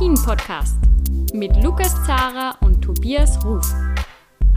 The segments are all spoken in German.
Après-Ski, der Alpin-Podcast mit Lukas Zara und Tobias Ruf.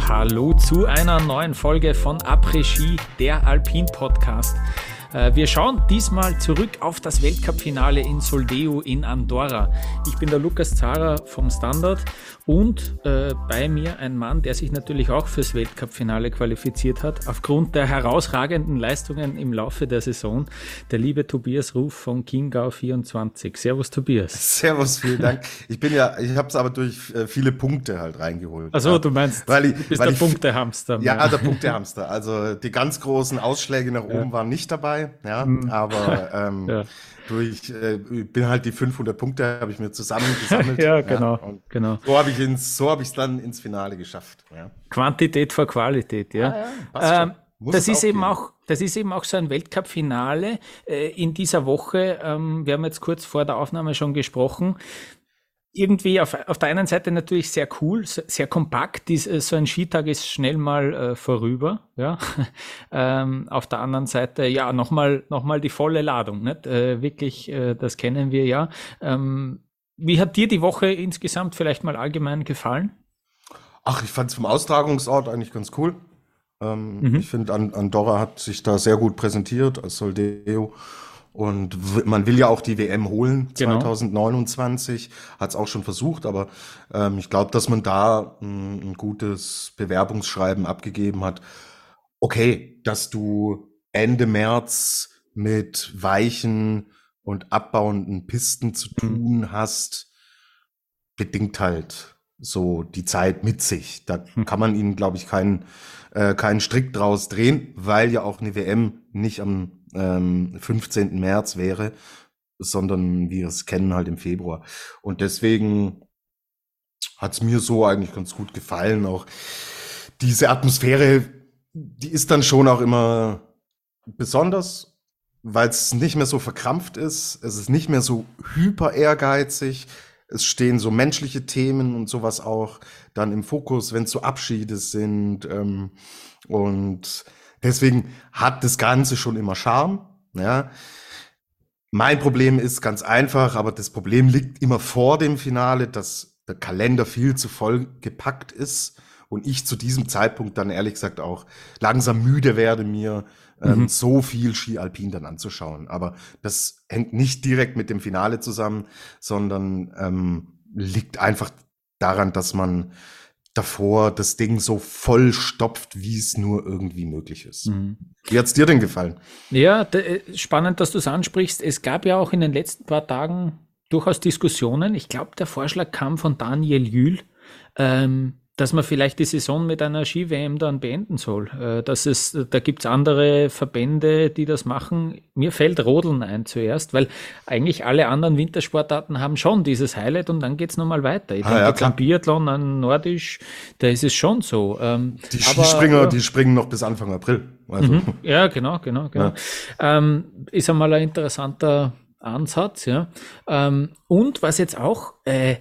Hallo zu einer neuen Folge von Après-Ski, der Alpin-Podcast. Äh, wir schauen diesmal zurück auf das Weltcup-Finale in Soldeo in Andorra. Ich bin der Lukas Zara vom Standard und äh, bei mir ein Mann, der sich natürlich auch fürs Weltcup-Finale qualifiziert hat, aufgrund der herausragenden Leistungen im Laufe der Saison, der liebe Tobias Ruf von Chiemgau 24. Servus Tobias. Servus, vielen Dank. Ich bin ja, ich habe es aber durch äh, viele Punkte halt reingeholt. Also ja. du meinst, weil ich, du bist der Punktehamster. Ja, ja, der Punktehamster. Also die ganz großen Ausschläge nach oben ja. waren nicht dabei ja, mhm. aber ähm, ja. durch, äh, bin halt die 500 Punkte habe ich mir zusammen gesammelt. ja, genau, ja, genau. So habe ich ins, so habe ich es dann ins Finale geschafft. Ja. Quantität vor Qualität, ja. Ah, ähm, das ist eben auch, das ist eben auch so ein Weltcup-Finale äh, in dieser Woche. Ähm, wir haben jetzt kurz vor der Aufnahme schon gesprochen irgendwie auf, auf der einen Seite natürlich sehr cool, sehr kompakt. Dies, äh, so ein Skitag ist schnell mal äh, vorüber. Ja? ähm, auf der anderen Seite, ja, nochmal noch mal die volle Ladung. Nicht? Äh, wirklich, äh, das kennen wir ja. Ähm, wie hat dir die Woche insgesamt vielleicht mal allgemein gefallen? Ach, ich fand es vom Austragungsort eigentlich ganz cool. Ähm, mhm. Ich finde, Andorra hat sich da sehr gut präsentiert als Soldeo. Und man will ja auch die WM holen, genau. 2029, hat es auch schon versucht, aber ähm, ich glaube, dass man da ein, ein, gutes Bewerbungsschreiben abgegeben hat. Okay, dass du Ende März mit weichen und abbauenden Pisten zu mhm. tun mhm. hast, bedingt halt so die Zeit mit sich. Da mhm. kann man ihnen, glaube ich, keinen, äh, keinen Strick draus drehen, weil ja auch eine WM nicht am ähm, 15. März wäre, sondern wir es kennen halt im Februar. Und deswegen hat es mir so eigentlich ganz gut gefallen. Auch diese Atmosphäre, die ist dann schon auch immer besonders, weil es nicht mehr so verkrampft ist. Es ist nicht mehr so hyper ehrgeizig. Es stehen so menschliche Themen und sowas auch dann im Fokus, wenn es so Abschiede sind. Ähm, und Deswegen hat das Ganze schon immer Charme. Ja. Mein Problem ist ganz einfach, aber das Problem liegt immer vor dem Finale, dass der Kalender viel zu voll gepackt ist und ich zu diesem Zeitpunkt dann ehrlich gesagt auch langsam müde werde, mir ähm, mhm. so viel Ski Alpin dann anzuschauen. Aber das hängt nicht direkt mit dem Finale zusammen, sondern ähm, liegt einfach daran, dass man davor das Ding so voll stopft, wie es nur irgendwie möglich ist. Mhm. Wie hat's dir denn gefallen? Ja, äh, spannend, dass du es ansprichst. Es gab ja auch in den letzten paar Tagen durchaus Diskussionen. Ich glaube, der Vorschlag kam von Daniel Jühl, ähm, dass man vielleicht die Saison mit einer Ski-WM dann beenden soll. Äh, dass es, da gibt's andere Verbände, die das machen. Mir fällt Rodeln ein zuerst, weil eigentlich alle anderen Wintersportarten haben schon dieses Highlight und dann geht's nochmal weiter. Ich ah, denke, ja, Biathlon an Nordisch, da ist es schon so. Ähm, die Skispringer, aber, die springen noch bis Anfang April. Also. Mhm, ja, genau, genau, genau. Ja. Ähm, ist einmal ein interessanter Ansatz, ja. Ähm, und was jetzt auch, äh,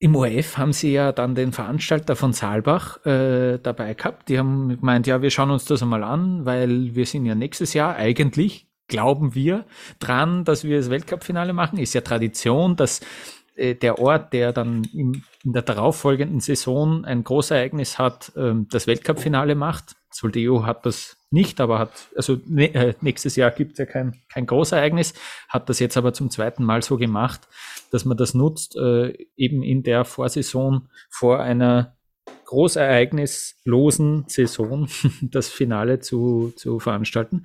im ORF haben sie ja dann den Veranstalter von Saalbach äh, dabei gehabt. Die haben gemeint, ja, wir schauen uns das einmal an, weil wir sind ja nächstes Jahr eigentlich, glauben wir, dran, dass wir das Weltcup-Finale machen. Ist ja Tradition, dass äh, der Ort, der dann im, in der darauffolgenden Saison ein Großereignis hat, äh, das Weltcup-Finale macht. Soldeo hat das nicht, aber hat, also ne, äh, nächstes Jahr gibt es ja kein, kein Großereignis, hat das jetzt aber zum zweiten Mal so gemacht, dass man das nutzt, äh, eben in der Vorsaison vor einer großereignislosen Saison das Finale zu, zu veranstalten.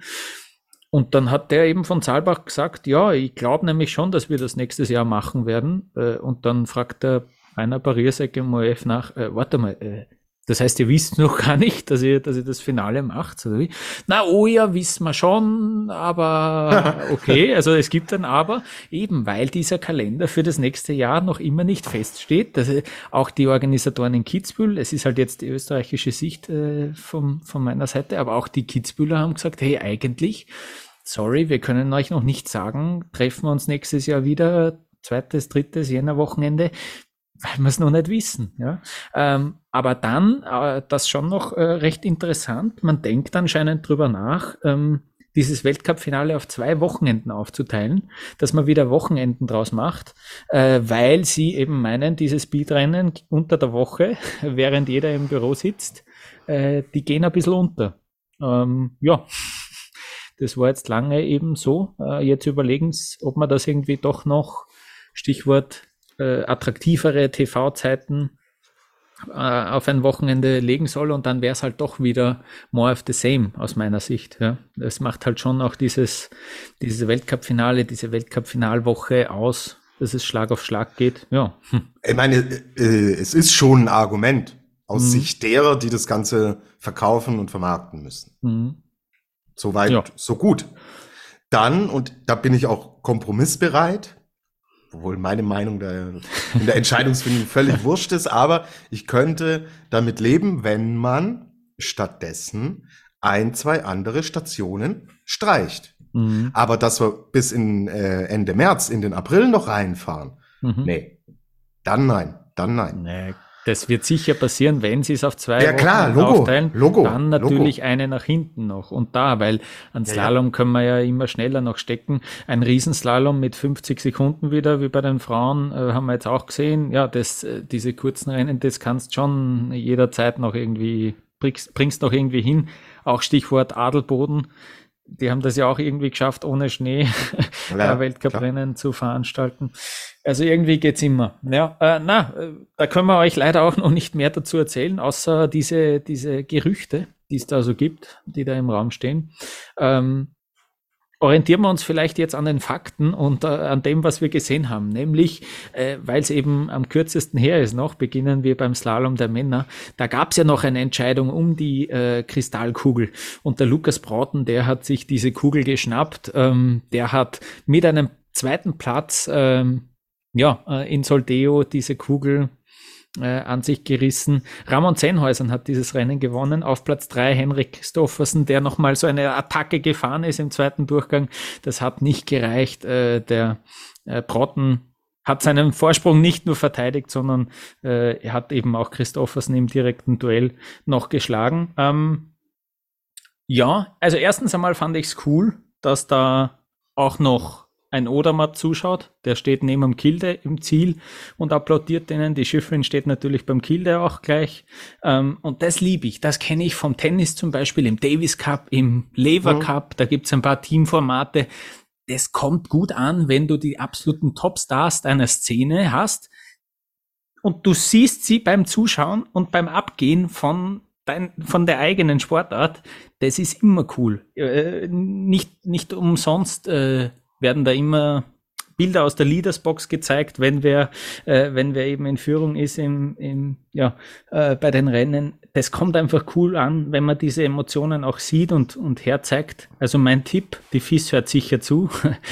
Und dann hat der eben von Saalbach gesagt, ja, ich glaube nämlich schon, dass wir das nächstes Jahr machen werden. Äh, und dann fragt der Rainer Barriersek im OF nach, äh, warte mal, äh, das heißt, ihr wisst noch gar nicht, dass ihr, dass ihr das Finale macht, oder wie? Na, oh ja, wissen wir schon, aber okay, also es gibt ein Aber, eben weil dieser Kalender für das nächste Jahr noch immer nicht feststeht. Dass auch die Organisatoren in Kitzbühel, es ist halt jetzt die österreichische Sicht äh, vom, von meiner Seite, aber auch die Kitzbühler haben gesagt, hey, eigentlich, sorry, wir können euch noch nicht sagen, treffen wir uns nächstes Jahr wieder, zweites, drittes Jännerwochenende weil wir es noch nicht wissen. Ja? Ähm, aber dann, äh, das schon noch äh, recht interessant, man denkt anscheinend drüber nach, ähm, dieses Weltcup-Finale auf zwei Wochenenden aufzuteilen, dass man wieder Wochenenden draus macht, äh, weil sie eben meinen, dieses Speedrennen unter der Woche, während jeder im Büro sitzt, äh, die gehen ein bisschen unter. Ähm, ja, das war jetzt lange eben so. Äh, jetzt überlegen sie, ob man das irgendwie doch noch, Stichwort äh, attraktivere TV-Zeiten, äh, auf ein Wochenende legen soll und dann wäre es halt doch wieder more of the same aus meiner Sicht. Ja. Das macht halt schon auch dieses, dieses Weltcup-Finale, diese Weltcup-Finalwoche aus, dass es Schlag auf Schlag geht. Ja. Hm. Ich meine, äh, es ist schon ein Argument aus mhm. Sicht derer, die das Ganze verkaufen und vermarkten müssen. Mhm. Soweit, ja. so gut. Dann, und da bin ich auch kompromissbereit, obwohl meine Meinung da in der Entscheidungsfindung völlig wurscht ist, aber ich könnte damit leben, wenn man stattdessen ein, zwei andere Stationen streicht. Mhm. Aber dass wir bis in äh, Ende März in den April noch reinfahren, mhm. nee, dann nein, dann nein. Nee, das wird sicher passieren, wenn sie es auf zwei ja, klar, Logo, aufteilen. Logo, dann natürlich Logo. eine nach hinten noch. Und da, weil an Slalom ja, ja. können wir ja immer schneller noch stecken. Ein Riesenslalom mit 50 Sekunden wieder, wie bei den Frauen, äh, haben wir jetzt auch gesehen. Ja, das, äh, diese kurzen Rennen, das kannst schon jederzeit noch irgendwie, bringst, bringst noch irgendwie hin. Auch Stichwort Adelboden die haben das ja auch irgendwie geschafft, ohne Schnee ja, Weltcuprennen zu veranstalten. Also irgendwie geht's immer. Ja, äh, na, äh, da können wir euch leider auch noch nicht mehr dazu erzählen, außer diese, diese Gerüchte, die es da so gibt, die da im Raum stehen. Ähm, orientieren wir uns vielleicht jetzt an den Fakten und äh, an dem, was wir gesehen haben. Nämlich, äh, weil es eben am kürzesten her ist noch, beginnen wir beim Slalom der Männer. Da gab es ja noch eine Entscheidung um die äh, Kristallkugel. Und der Lukas Brauten, der hat sich diese Kugel geschnappt. Ähm, der hat mit einem zweiten Platz ähm, ja, äh, in Soldeo diese Kugel äh, an sich gerissen. Ramon Zenhäusern hat dieses Rennen gewonnen. Auf Platz drei Henrik Christoffersen, der nochmal so eine Attacke gefahren ist im zweiten Durchgang. Das hat nicht gereicht. Äh, der äh, Brotten hat seinen Vorsprung nicht nur verteidigt, sondern äh, hat eben auch Christoffersen im direkten Duell noch geschlagen. Ähm, ja, also erstens einmal fand ich es cool, dass da auch noch ein Odermatt zuschaut, der steht neben dem Kilde im Ziel und applaudiert denen. Die Schiffrin steht natürlich beim Kilde auch gleich. Ähm, und das liebe ich. Das kenne ich vom Tennis zum Beispiel, im Davis Cup, im Lever mhm. Cup. Da gibt's ein paar Teamformate. Das kommt gut an, wenn du die absoluten Topstars deiner Szene hast. Und du siehst sie beim Zuschauen und beim Abgehen von dein, von der eigenen Sportart. Das ist immer cool. Äh, nicht, nicht umsonst äh, werden da immer Bilder aus der Leadersbox gezeigt, wenn wer, äh, wenn wer eben in Führung ist im, im, ja, äh, bei den Rennen. Das kommt einfach cool an, wenn man diese Emotionen auch sieht und, und herzeigt. Also mein Tipp, die FIS hört sicher zu,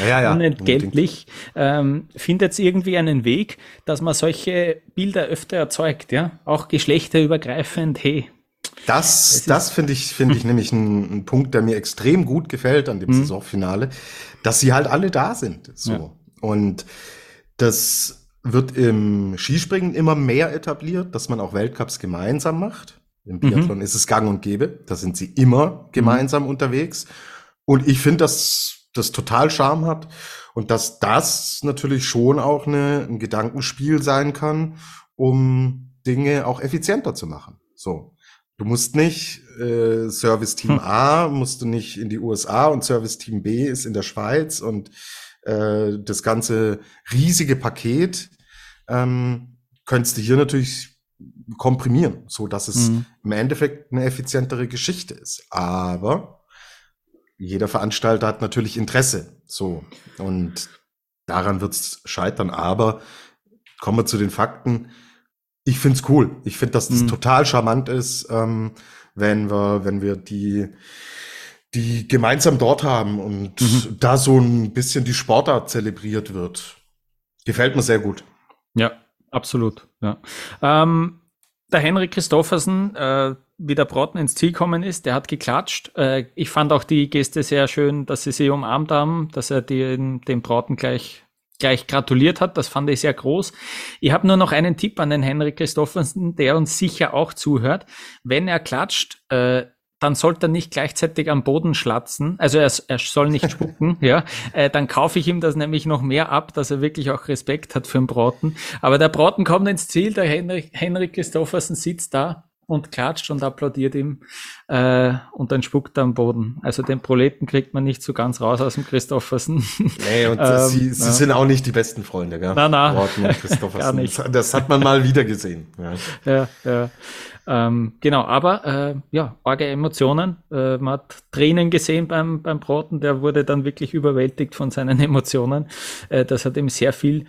ja, ja, unentgeltlich, ähm, findet irgendwie einen Weg, dass man solche Bilder öfter erzeugt, ja, auch geschlechterübergreifend, hey, das, das finde ich, finde ich nämlich ein, Punkt, der mir extrem gut gefällt an dem mhm. Saisonfinale, dass sie halt alle da sind. So. Ja. Und das wird im Skispringen immer mehr etabliert, dass man auch Weltcups gemeinsam macht. Im Biathlon mhm. ist es gang und gäbe. Da sind sie immer gemeinsam mhm. unterwegs. Und ich finde, dass das total Charme hat und dass das natürlich schon auch eine, ein Gedankenspiel sein kann, um Dinge auch effizienter zu machen. So. Du musst nicht äh, Service Team hm. A, musst du nicht in die USA und Service Team B ist in der Schweiz und äh, das ganze riesige Paket ähm, könntest du hier natürlich komprimieren, so dass es mhm. im Endeffekt eine effizientere Geschichte ist. Aber jeder Veranstalter hat natürlich Interesse, so und daran wird es scheitern. Aber kommen wir zu den Fakten ich find's cool. Ich finde, dass das mhm. total charmant ist, ähm, wenn wir, wenn wir die, die gemeinsam dort haben und mhm. da so ein bisschen die Sportart zelebriert wird. Gefällt mir sehr gut. Ja, absolut. Ja. Ähm, der Henrik Christoffersen, äh, wie der Brotten ins Ziel kommen ist, der hat geklatscht. Äh, ich fand auch die Geste sehr schön, dass sie sie umarmt haben, dass er den, den Braten gleich gleich gratuliert hat. Das fand ich sehr groß. Ich habe nur noch einen Tipp an den Henrik Christoffersen, der uns sicher auch zuhört. Wenn er klatscht, äh, dann sollte er nicht gleichzeitig am Boden schlatzen, also er, er soll nicht spucken, ja, äh, dann kaufe ich ihm das nämlich noch mehr ab, dass er wirklich auch Respekt hat für den Braten. Aber der Braten kommt ins Ziel, der Henrik, Henrik Christoffersen sitzt da und klatscht und applaudiert ihm äh, und dann spuckt er am Boden. Also den Proleten kriegt man nicht so ganz raus aus dem Christoffersen. Nee, und ähm, sie, sie ja. sind auch nicht die besten Freunde, gell? Nein, nein. Und Christoffersen. Gar nicht. Das hat man mal wieder gesehen. Ja, ja. ja. Ähm, genau, aber äh, ja, arge Emotionen. Äh, man hat Tränen gesehen beim, beim Braten, der wurde dann wirklich überwältigt von seinen Emotionen. Äh, das hat ihm sehr viel,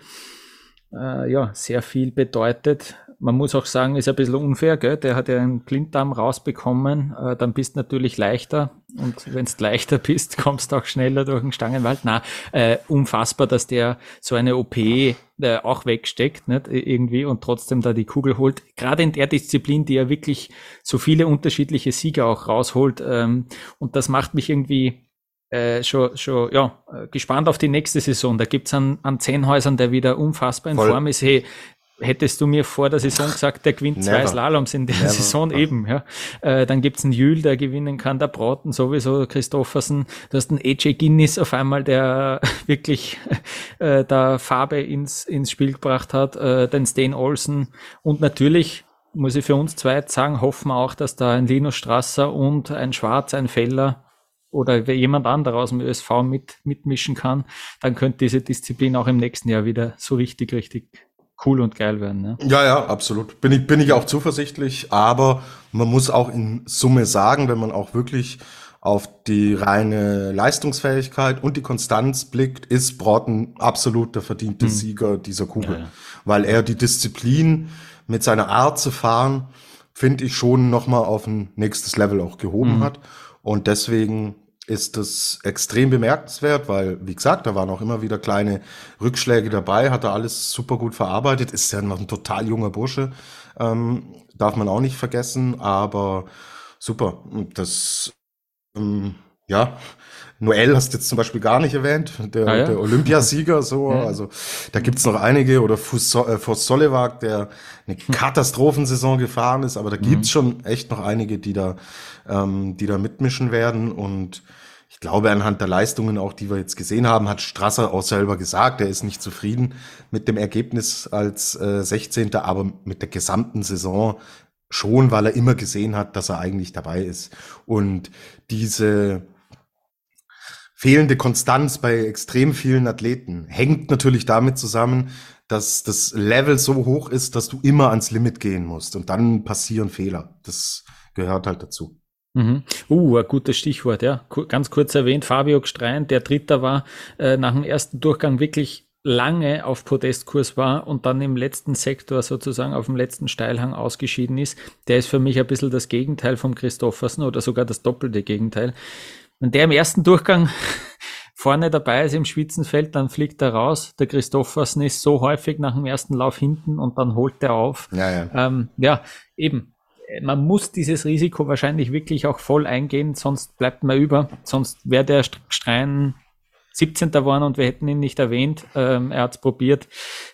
äh, ja, sehr viel bedeutet man muss auch sagen, ist ein bisschen unfair, gell? Der hat ja einen Blinddarm rausbekommen, äh, dann bist du natürlich leichter. Und wenn du leichter bist, kommst du auch schneller durch den Stangenwald. Na, äh, unfassbar, dass der so eine OP äh, auch wegsteckt, nicht? Irgendwie und trotzdem da die Kugel holt. Gerade in der Disziplin, die ja wirklich so viele unterschiedliche Sieger auch rausholt. Ähm, und das macht mich irgendwie äh, schon, schon ja, äh, gespannt auf die nächste Saison. Da gibt's an, an zehn Häusern, der wieder unfassbar in Voll. Form ist. Hey, hättest du mir vor der Saison gesagt, der gewinnt Never. zwei Slaloms in der Never. Saison eben, ja. Äh, dann gibt's einen Jül, der gewinnen kann, der Brauten sowieso, Christoffersen. Du hast einen AJ Guinness auf einmal, der wirklich äh, da Farbe ins, ins Spiel gebracht hat, äh, den Stan Olsen und natürlich muss ich für uns zwei sagen, hoffen wir auch, dass da ein Linus Strasser und ein Schwarz, ein Feller oder jemand anderer aus dem ÖSV mit, mitmischen kann, dann könnte diese Disziplin auch im nächsten Jahr wieder so richtig, richtig cool und geil werden. Ne? Ja, ja, absolut. Bin ich, bin ich auch zuversichtlich, aber man muss auch in Summe sagen, wenn man auch wirklich auf die reine Leistungsfähigkeit und die Konstanz blickt, ist Broughton absolut der verdiente mhm. Sieger dieser Kugel. Ja, ja. Weil er die Disziplin mit seiner Art zu fahren, finde ich schon nochmal auf ein nächstes Level auch gehoben mhm. hat. Und deswegen ist das extrem bemerkenswert, weil, wie gesagt, da waren auch immer wieder kleine Rückschläge dabei, hat er alles super gut verarbeitet, ist ja noch ein total junger Bursche, ähm, darf man auch nicht vergessen, aber super. Das, ähm, ja, Noel hast du jetzt zum Beispiel gar nicht erwähnt, der, ah, ja? der Olympiasieger, so, ja. also da gibt's noch einige, oder äh, Fos Solewag, der eine hm. Katastrophensaison gefahren ist, aber da gibt's mhm. schon echt noch einige, die da, ähm, die da mitmischen werden und ich glaube, anhand der Leistungen auch, die wir jetzt gesehen haben, hat Strasser auch selber gesagt, er ist nicht zufrieden mit dem Ergebnis als äh, 16. aber mit der gesamten Saison schon, weil er immer gesehen hat, dass er eigentlich dabei ist. Und diese fehlende Konstanz bei extrem vielen Athleten hängt natürlich damit zusammen, dass das Level so hoch ist, dass du immer ans Limit gehen musst und dann passieren Fehler. Das gehört halt dazu. Mhm. Uh, ein gutes Stichwort, ja. Ganz kurz erwähnt, Fabio Gstrein, der Dritter war, äh, nach dem ersten Durchgang wirklich lange auf Podestkurs war und dann im letzten Sektor sozusagen auf dem letzten Steilhang ausgeschieden ist. Der ist für mich ein bisschen das Gegenteil vom Christoffersen oder sogar das doppelte Gegenteil. Wenn der im ersten Durchgang vorne dabei ist im Schwitzenfeld, dann fliegt er raus. Der Christoffersen ist so häufig nach dem ersten Lauf hinten und dann holt er auf. Ja, ja. Ähm, ja eben. Man muss dieses Risiko wahrscheinlich wirklich auch voll eingehen, sonst bleibt man über. Sonst wäre der Strein 17. geworden und wir hätten ihn nicht erwähnt. Ähm, er hat es probiert.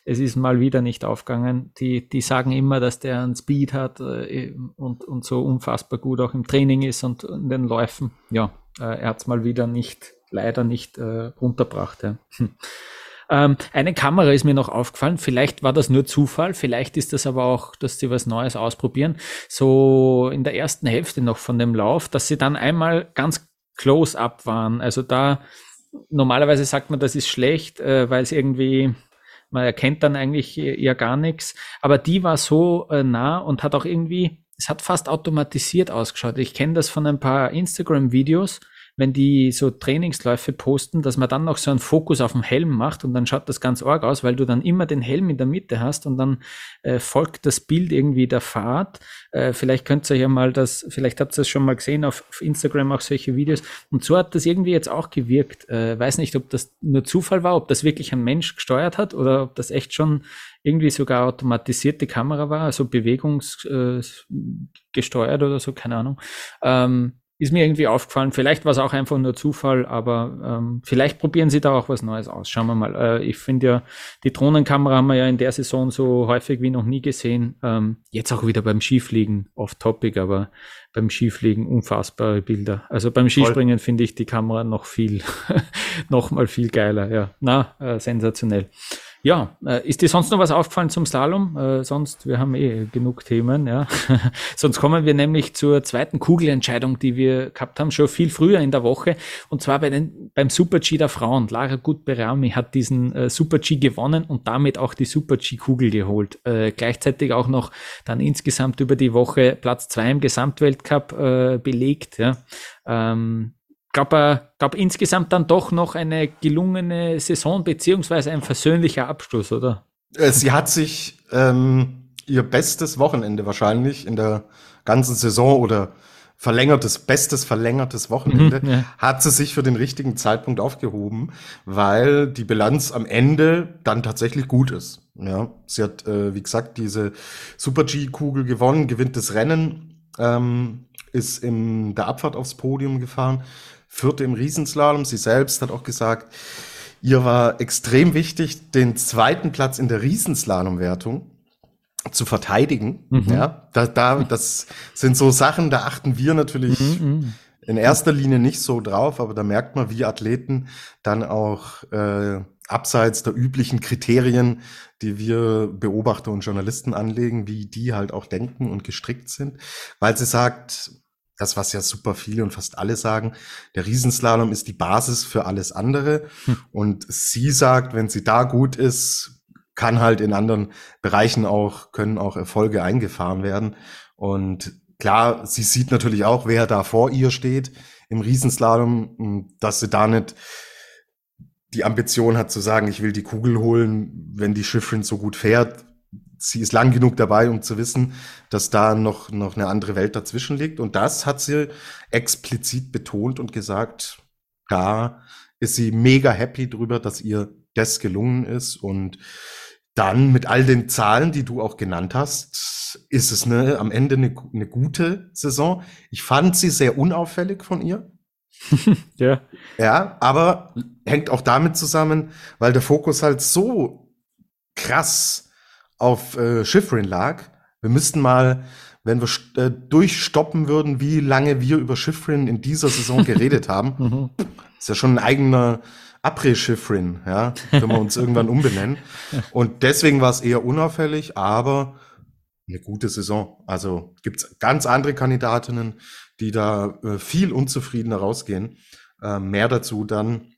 Es ist mal wieder nicht aufgegangen. Die, die sagen immer, dass der einen Speed hat äh, und, und so unfassbar gut auch im Training ist und in den Läufen. Ja, er hat es mal wieder nicht, leider nicht äh, runterbracht. Ja. Hm. Ähm, eine Kamera ist mir noch aufgefallen. Vielleicht war das nur Zufall, vielleicht ist das aber auch, dass sie was Neues ausprobieren. So in der ersten Hälfte noch von dem Lauf, dass sie dann einmal ganz close up waren. Also da normalerweise sagt man, das ist schlecht, äh, weil es irgendwie man erkennt dann eigentlich ja gar nichts. Aber die war so äh, nah und hat auch irgendwie, es hat fast automatisiert ausgeschaut. Ich kenne das von ein paar Instagram-Videos, wenn die so Trainingsläufe posten, dass man dann noch so einen Fokus auf den Helm macht und dann schaut das ganz arg aus, weil du dann immer den Helm in der Mitte hast und dann äh, folgt das Bild irgendwie der Fahrt. Äh, vielleicht könnt ihr ja mal das, vielleicht habt ihr das schon mal gesehen auf, auf, Instagram auch solche Videos. Und so hat das irgendwie jetzt auch gewirkt. Äh, weiß nicht, ob das nur Zufall war, ob das wirklich ein Mensch gesteuert hat oder ob das echt schon irgendwie sogar automatisierte Kamera war, also bewegungsgesteuert äh, oder so, keine Ahnung. Ähm, ist mir irgendwie aufgefallen. Vielleicht war es auch einfach nur Zufall, aber ähm, vielleicht probieren sie da auch was Neues aus. Schauen wir mal. Äh, ich finde ja, die Drohnenkamera haben wir ja in der Saison so häufig wie noch nie gesehen. Ähm, jetzt auch wieder beim Skifliegen, off-topic, aber beim Skifliegen unfassbare Bilder. Also beim Skispringen finde ich die Kamera noch viel, noch mal viel geiler. Ja, na, äh, sensationell. Ja, äh, ist dir sonst noch was aufgefallen zum Slalom? Äh, sonst, wir haben eh genug Themen, ja. sonst kommen wir nämlich zur zweiten Kugelentscheidung, die wir gehabt haben, schon viel früher in der Woche. Und zwar bei den, beim Super G der Frauen. Lara Gutberami hat diesen äh, Super G gewonnen und damit auch die Super G-Kugel geholt. Äh, gleichzeitig auch noch dann insgesamt über die Woche Platz zwei im Gesamtweltcup äh, belegt, ja. Ähm, glaube, glaub insgesamt dann doch noch eine gelungene Saison beziehungsweise ein versöhnlicher Abschluss, oder? Äh, sie hat sich ähm, ihr bestes Wochenende wahrscheinlich in der ganzen Saison oder verlängertes, bestes verlängertes Wochenende, mhm, ja. hat sie sich für den richtigen Zeitpunkt aufgehoben, weil die Bilanz am Ende dann tatsächlich gut ist. Ja, sie hat, äh, wie gesagt, diese Super G-Kugel gewonnen, gewinnt das Rennen, ähm, ist in der Abfahrt aufs Podium gefahren, Vierte im Riesenslalom. Sie selbst hat auch gesagt, ihr war extrem wichtig, den zweiten Platz in der Riesenslalom-Wertung zu verteidigen. Mhm. Ja, da, da, das sind so Sachen, da achten wir natürlich mhm, mhm. in erster Linie nicht so drauf, aber da merkt man, wie Athleten dann auch äh, abseits der üblichen Kriterien, die wir Beobachter und Journalisten anlegen, wie die halt auch denken und gestrickt sind, weil sie sagt, das, was ja super viele und fast alle sagen, der Riesenslalom ist die Basis für alles andere. Hm. Und sie sagt, wenn sie da gut ist, kann halt in anderen Bereichen auch, können auch Erfolge eingefahren werden. Und klar, sie sieht natürlich auch, wer da vor ihr steht im Riesenslalom, dass sie da nicht die Ambition hat zu sagen, ich will die Kugel holen, wenn die Schiffrin so gut fährt, sie ist lang genug dabei, um zu wissen, dass da noch, noch eine andere Welt dazwischen liegt. Und das hat sie explizit betont und gesagt, da ist sie mega happy drüber, dass ihr das gelungen ist. Und dann mit all den Zahlen, die du auch genannt hast, ist es eine, am Ende eine, eine gute Saison. Ich fand sie sehr unauffällig von ihr. ja. Ja, aber hängt auch damit zusammen, weil der Fokus halt so krass auf äh, Schifrin lag. Wir müssten mal, wenn wir äh, durchstoppen würden, wie lange wir über Schifrin in dieser Saison geredet haben. Mhm. Ist ja schon ein eigener Après-Schifrin, ja, wenn wir uns irgendwann umbenennen. Und deswegen war es eher unauffällig, aber eine gute Saison. Also gibt's ganz andere Kandidatinnen, die da äh, viel unzufriedener rausgehen. Äh, mehr dazu dann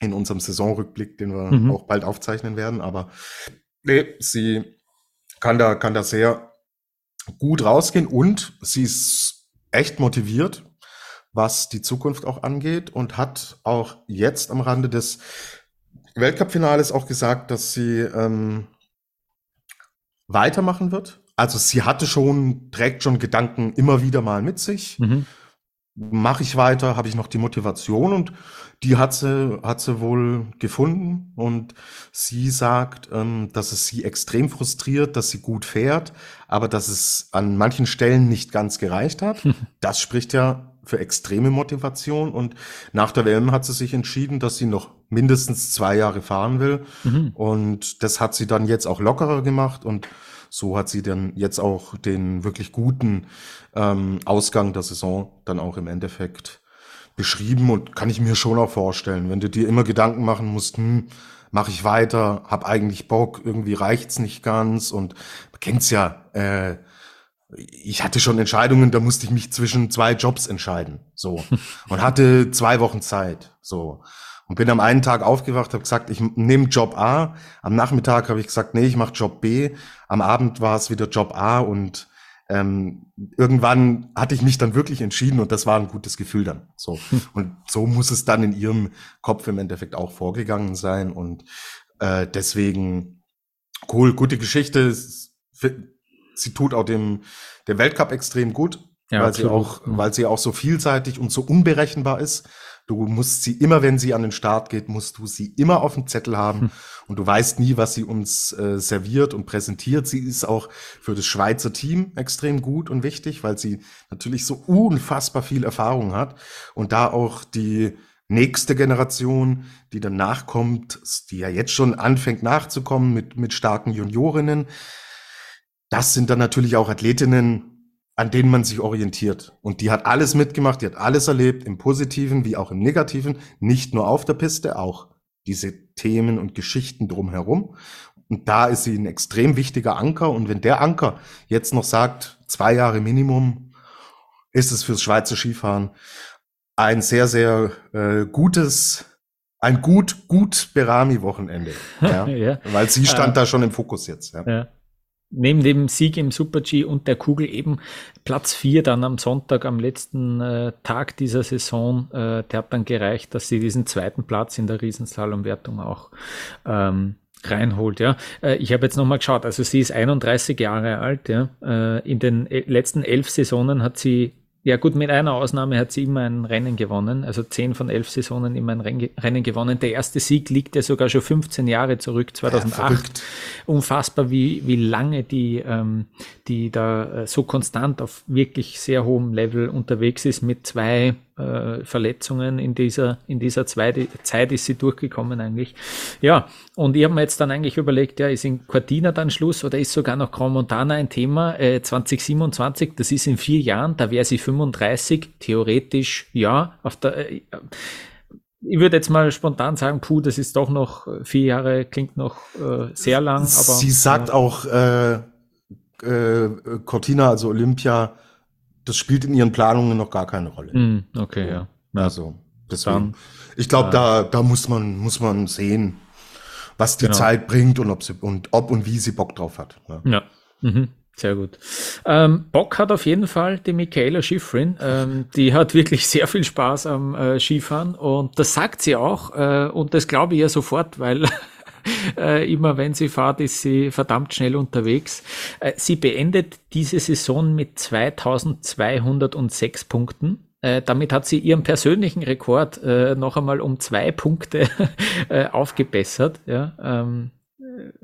in unserem Saisonrückblick, den wir mhm. auch bald aufzeichnen werden. Aber nee, sie kann da, kann da sehr gut rausgehen und sie ist echt motiviert, was die Zukunft auch angeht und hat auch jetzt am Rande des Weltcup-Finales auch gesagt, dass sie ähm, weitermachen wird. Also sie hatte schon, trägt schon Gedanken immer wieder mal mit sich. Mhm. Mache ich weiter, habe ich noch die Motivation und die hat sie, hat sie wohl gefunden und sie sagt, ähm, dass es sie extrem frustriert, dass sie gut fährt, aber dass es an manchen Stellen nicht ganz gereicht hat. Das spricht ja für extreme Motivation und nach der WM hat sie sich entschieden, dass sie noch mindestens zwei Jahre fahren will mhm. und das hat sie dann jetzt auch lockerer gemacht und so hat sie dann jetzt auch den wirklich guten ähm, Ausgang der Saison dann auch im Endeffekt beschrieben und kann ich mir schon auch vorstellen, wenn du dir immer Gedanken machen musst, hm, mache ich weiter, hab eigentlich Bock, irgendwie reicht's nicht ganz und man kennt's ja, äh, ich hatte schon Entscheidungen, da musste ich mich zwischen zwei Jobs entscheiden, so. Und hatte zwei Wochen Zeit, so und bin am einen Tag aufgewacht, habe gesagt, ich nehme Job A, am Nachmittag habe ich gesagt, nee, ich mache Job B, am Abend war es wieder Job A und ähm, irgendwann hatte ich mich dann wirklich entschieden und das war ein gutes Gefühl dann. So. Und so muss es dann in ihrem Kopf im Endeffekt auch vorgegangen sein. Und äh, deswegen cool, gute Geschichte. Sie tut auch dem, dem Weltcup extrem gut, ja, weil sie auch, weil sie auch so vielseitig und so unberechenbar ist. Du musst sie immer, wenn sie an den Start geht, musst du sie immer auf dem Zettel haben hm. und du weißt nie, was sie uns äh, serviert und präsentiert. Sie ist auch für das Schweizer Team extrem gut und wichtig, weil sie natürlich so unfassbar viel Erfahrung hat und da auch die nächste Generation, die dann nachkommt, die ja jetzt schon anfängt nachzukommen mit, mit starken Juniorinnen. Das sind dann natürlich auch Athletinnen, an denen man sich orientiert. Und die hat alles mitgemacht, die hat alles erlebt, im Positiven wie auch im Negativen, nicht nur auf der Piste, auch diese Themen und Geschichten drumherum. Und da ist sie ein extrem wichtiger Anker. Und wenn der Anker jetzt noch sagt, zwei Jahre Minimum, ist es fürs Schweizer Skifahren ein sehr, sehr äh, gutes, ein gut, gut Berami-Wochenende. Ja? ja. Weil sie stand äh, da schon im Fokus jetzt. Ja. ja neben dem Sieg im Super-G und der Kugel eben Platz 4 dann am Sonntag, am letzten äh, Tag dieser Saison, äh, der hat dann gereicht, dass sie diesen zweiten Platz in der Riesenslalomwertung auch ähm, reinholt. Ja, äh, ich habe jetzt nochmal geschaut. Also sie ist 31 Jahre alt. Ja, äh, in den äh, letzten elf Saisonen hat sie ja gut, mit einer Ausnahme hat sie immer ein Rennen gewonnen, also zehn von elf Saisonen immer ein Rennen gewonnen. Der erste Sieg liegt ja sogar schon 15 Jahre zurück, 2008. Ja, Unfassbar, wie, wie lange die, ähm, die da äh, so konstant auf wirklich sehr hohem Level unterwegs ist mit zwei äh, Verletzungen in dieser, in dieser zweite Zeit ist sie durchgekommen eigentlich. Ja, und ich habe mir jetzt dann eigentlich überlegt, ja, ist in Cortina dann Schluss oder ist sogar noch Grand Montana ein Thema? Äh, 2027, das ist in vier Jahren, da wäre sie 35, theoretisch ja, auf der äh, ich würde jetzt mal spontan sagen, puh, das ist doch noch vier Jahre, klingt noch äh, sehr lang. Aber, Sie sagt ja. auch, äh, äh, Cortina, also Olympia, das spielt in ihren Planungen noch gar keine Rolle. Mm, okay, ja. ja. Also, deswegen. ich glaube, äh, da, da muss man, muss man sehen, was die genau. Zeit bringt und ob sie, und ob und wie sie Bock drauf hat. Ja. ja. Mhm. Sehr gut. Ähm, Bock hat auf jeden Fall die Michaela Schifrin. Ähm, die hat wirklich sehr viel Spaß am äh, Skifahren und das sagt sie auch äh, und das glaube ich ja sofort, weil äh, immer wenn sie fährt, ist sie verdammt schnell unterwegs. Äh, sie beendet diese Saison mit 2206 Punkten. Äh, damit hat sie ihren persönlichen Rekord äh, noch einmal um zwei Punkte äh, aufgebessert. Ja, ähm,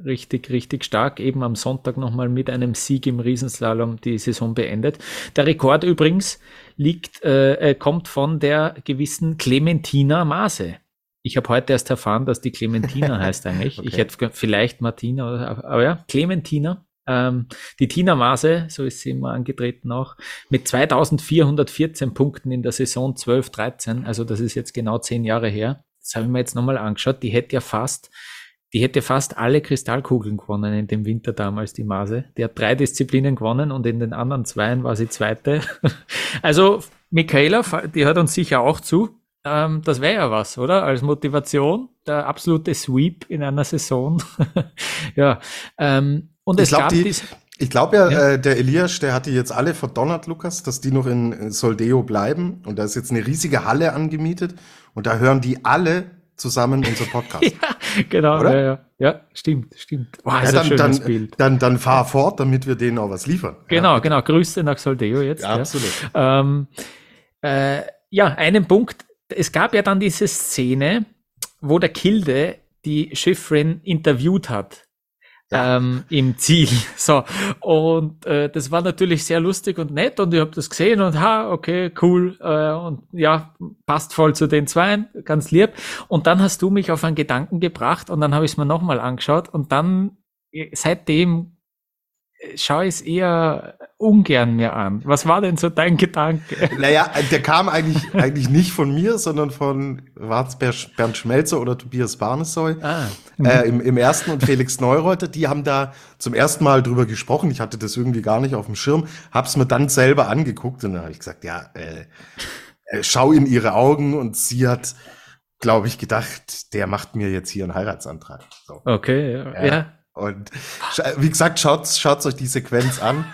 richtig, richtig stark. Eben am Sonntag nochmal mit einem Sieg im Riesenslalom die Saison beendet. Der Rekord übrigens liegt, kommt von der gewissen Clementina Maase. Ich habe heute erst erfahren, dass die Clementina heißt eigentlich. okay. Ich hätte vielleicht Martina, oder, aber ja, Clementina. Ähm, die Tina Maase, so ist sie immer angetreten auch, mit 2414 Punkten in der Saison 12-13, also das ist jetzt genau zehn Jahre her. Das habe ich mir jetzt nochmal angeschaut. Die hätte ja fast, die hätte fast alle Kristallkugeln gewonnen in dem Winter damals, die Maase. Die hat drei Disziplinen gewonnen und in den anderen zweien war sie zweite. also Michaela, die hört uns sicher auch zu. Ähm, das wäre ja was, oder? Als Motivation, der absolute Sweep in einer Saison. ja. Ähm, und ich es glaub, gab die, Ich glaube ja, ja. Äh, der Elias, der hat die jetzt alle verdonnert, Lukas, dass die noch in Soldeo bleiben. Und da ist jetzt eine riesige Halle angemietet. Und da hören die alle zusammen unser Podcast. ja, genau. Oder? Ja, ja. ja, stimmt, stimmt. Wow, ja, dann, dann, Bild. Dann, dann fahr fort, damit wir denen auch was liefern. Genau, ja. genau. Grüße nach Soldeo jetzt. Ja, absolut. Ähm, äh, ja, einen Punkt es gab ja dann diese Szene, wo der Kilde die Schiffrin interviewt hat. Ja. Ähm, im Ziel. So. Und äh, das war natürlich sehr lustig und nett und ich habe das gesehen und ha, okay, cool. Äh, und ja, passt voll zu den Zweien, ganz lieb. Und dann hast du mich auf einen Gedanken gebracht und dann habe ich es mir nochmal angeschaut und dann äh, seitdem schaue ich es eher ungern mir an. Was war denn so dein Gedanke? Naja, der kam eigentlich, eigentlich nicht von mir, sondern von Bernd Schmelzer oder Tobias Barnesoy ah. äh, im, im ersten und Felix Neureuter. Die haben da zum ersten Mal drüber gesprochen. Ich hatte das irgendwie gar nicht auf dem Schirm, hab's mir dann selber angeguckt und dann habe ich gesagt, ja, äh, äh, schau in ihre Augen und sie hat glaube ich, gedacht, der macht mir jetzt hier einen Heiratsantrag. So. Okay, ja. ja. ja. Und wie gesagt, schaut, schaut euch die Sequenz an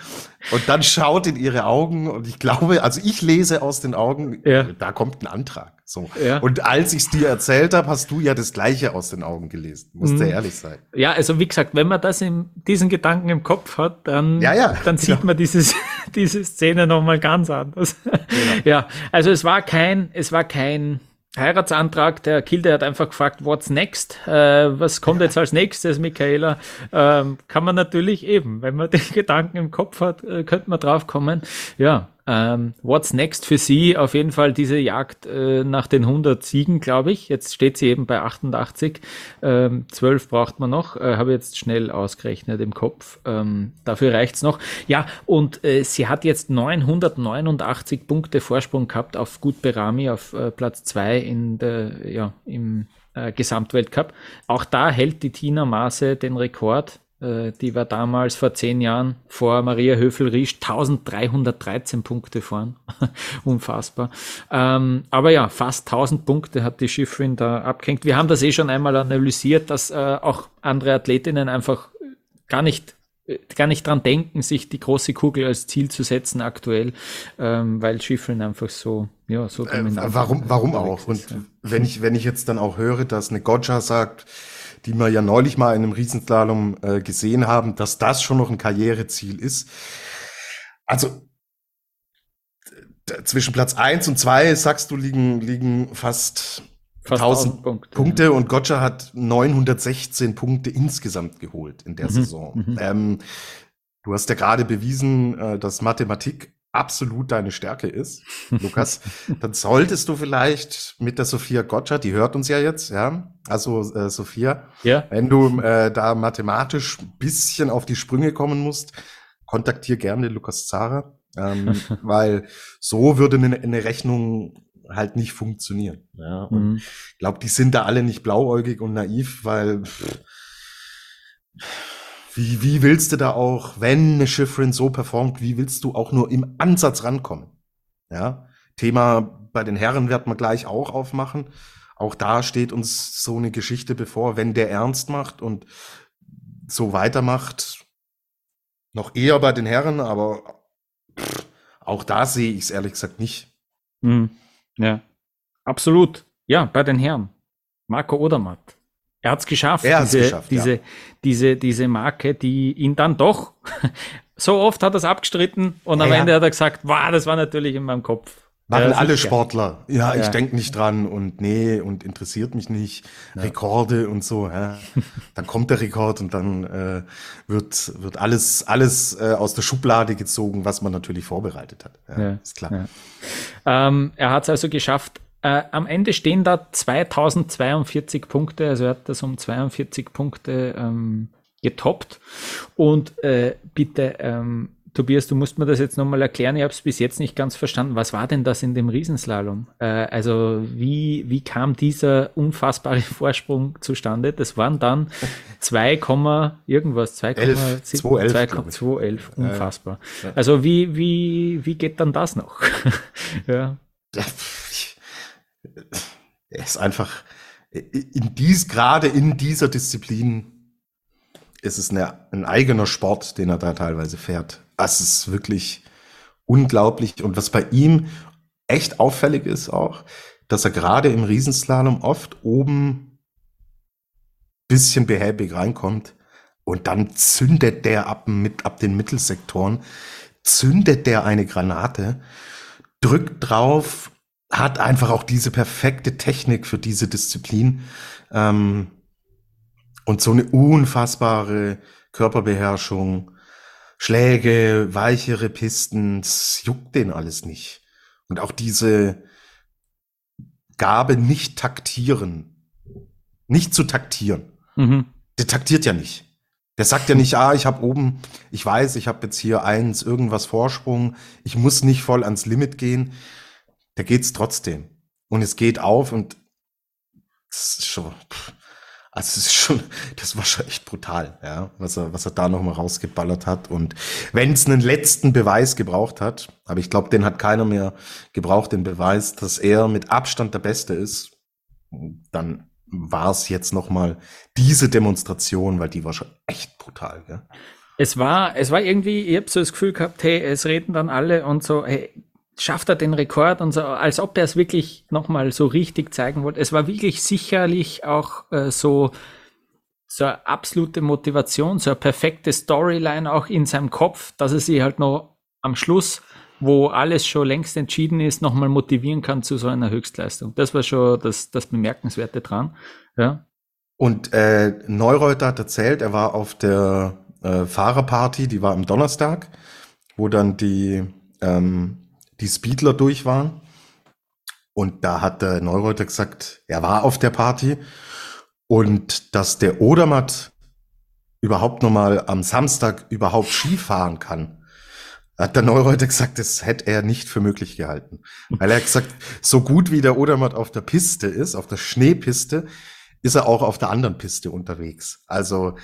und dann schaut in ihre Augen und ich glaube, also ich lese aus den Augen, ja. da kommt ein Antrag. So. Ja. Und als ich es dir erzählt habe, hast du ja das Gleiche aus den Augen gelesen. Musst mhm. ehrlich sein. Ja, also wie gesagt, wenn man das in diesen Gedanken im Kopf hat, dann, ja, ja, dann sieht man dieses, diese Szene nochmal ganz anders. Genau. Ja, also es war kein, es war kein Heiratsantrag, der Kilde hat einfach gefragt, what's next? Äh, was kommt jetzt als nächstes, Michaela? Ähm, kann man natürlich eben, wenn man den Gedanken im Kopf hat, äh, könnte man drauf kommen. Ja, ähm, what's next für sie? Auf jeden Fall diese Jagd äh, nach den 100 Siegen, glaube ich. Jetzt steht sie eben bei 88. Ähm, 12 braucht man noch. Äh, Habe jetzt schnell ausgerechnet im Kopf. Ähm, dafür reicht's noch. Ja, und äh, sie hat jetzt 989 Punkte Vorsprung gehabt auf Gut Berami auf äh, Platz 2 in der, ja, im äh, Gesamtweltcup. Auch da hält die Tina Maase den Rekord die war damals vor zehn Jahren vor Maria Höfel-Riesch 1313 Punkte vorn. Unfassbar. Ähm, aber ja, fast 1000 Punkte hat die Schiffrin da abgehängt. Wir haben das eh schon einmal analysiert, dass äh, auch andere Athletinnen einfach gar nicht äh, gar nicht dran denken, sich die große Kugel als Ziel zu setzen aktuell, ähm, weil Schiffeln einfach so, ja, so äh, Warum, warum auch? Und ja. wenn ich, wenn ich jetzt dann auch höre, dass eine Gotcha sagt, die wir ja neulich mal in einem Riesenslalom äh, gesehen haben, dass das schon noch ein Karriereziel ist. Also zwischen Platz eins und zwei sagst du, liegen, liegen fast, fast 1000 Punkte, Punkte ja. und Gotcha hat 916 Punkte insgesamt geholt in der mhm. Saison. Mhm. Ähm, du hast ja gerade bewiesen, äh, dass Mathematik absolut deine Stärke ist, Lukas, dann solltest du vielleicht mit der Sophia Gotcha, die hört uns ja jetzt, ja, also äh, Sophia, ja. wenn du äh, da mathematisch ein bisschen auf die Sprünge kommen musst, kontaktier gerne Lukas Zara, ähm, weil so würde eine, eine, Rechnung halt nicht funktionieren. Ja, und mhm. ich glaube, die sind da alle nicht blauäugig und naiv, weil pff, wie, wie willst du da auch, wenn eine Schifferin so performt, wie willst du auch nur im Ansatz rankommen? Ja, Thema bei den Herren wird man gleich auch aufmachen. Auch da steht uns so eine Geschichte bevor, wenn der ernst macht und so weitermacht, noch eher bei den Herren, aber auch da sehe ich es ehrlich gesagt nicht. Mhm. Ja, absolut. Ja, bei den Herren. Marco Odermatt. Er hat es geschafft, er diese, geschafft, diese, ja. diese, diese Marke, die ihn dann doch, so oft hat er es abgestritten und am ja, Ende hat er gesagt, wow, das war natürlich in meinem Kopf. Machen alle Sportler. Ja, ja. ich denke nicht dran und nee, und interessiert mich nicht. Rekorde und so. Ja. Dann kommt der Rekord und dann äh, wird, wird alles, alles äh, aus der Schublade gezogen, was man natürlich vorbereitet hat. Ja, ist klar. Ähm, er hat es also geschafft, äh, am Ende stehen da 2042 Punkte, also er hat das um 42 Punkte ähm, getoppt. Und äh, bitte, ähm, Tobias, du musst mir das jetzt nochmal erklären, ich habe es bis jetzt nicht ganz verstanden. Was war denn das in dem Riesenslalom? Äh, also wie, wie kam dieser unfassbare Vorsprung zustande? Das waren dann 2, irgendwas, 2,11. Unfassbar. Also wie, wie, wie geht dann das noch? ja er ist einfach in dies, gerade in dieser Disziplin ist es eine, ein eigener Sport, den er da teilweise fährt. Das ist wirklich unglaublich. Und was bei ihm echt auffällig ist auch, dass er gerade im Riesenslalom oft oben bisschen behäbig reinkommt und dann zündet der ab, mit, ab den Mittelsektoren, zündet der eine Granate, drückt drauf hat einfach auch diese perfekte Technik für diese Disziplin ähm, und so eine unfassbare Körperbeherrschung, Schläge, weichere Pisten, das juckt den alles nicht. Und auch diese Gabe nicht taktieren, nicht zu taktieren. Mhm. Der taktiert ja nicht. Der sagt ja nicht, ah, ich habe oben, ich weiß, ich habe jetzt hier eins, irgendwas Vorsprung, ich muss nicht voll ans Limit gehen da geht's trotzdem. Und es geht auf und das ist schon, also es ist schon, das war schon echt brutal, ja, was er, was er da nochmal rausgeballert hat. Und wenn es einen letzten Beweis gebraucht hat, aber ich glaube, den hat keiner mehr gebraucht, den Beweis, dass er mit Abstand der Beste ist, dann war es jetzt nochmal diese Demonstration, weil die war schon echt brutal, ja. Es war, es war irgendwie, ich habe so das Gefühl gehabt, hey, es reden dann alle und so, hey, schafft er den Rekord und so, als ob er es wirklich nochmal so richtig zeigen wollte. Es war wirklich sicherlich auch äh, so, so eine absolute Motivation, so eine perfekte Storyline auch in seinem Kopf, dass er sich halt noch am Schluss wo alles schon längst entschieden ist, nochmal motivieren kann zu so einer Höchstleistung. Das war schon das, das Bemerkenswerte dran. Ja. Und äh, Neureuter hat erzählt, er war auf der äh, Fahrerparty, die war am Donnerstag, wo dann die, ähm, die Speedler durch waren. Und da hat der Neureuter gesagt, er war auf der Party und dass der Odermatt überhaupt nochmal am Samstag überhaupt Ski fahren kann, hat der Neureuter gesagt, das hätte er nicht für möglich gehalten. Weil er gesagt, so gut wie der Odermatt auf der Piste ist, auf der Schneepiste, ist er auch auf der anderen Piste unterwegs. Also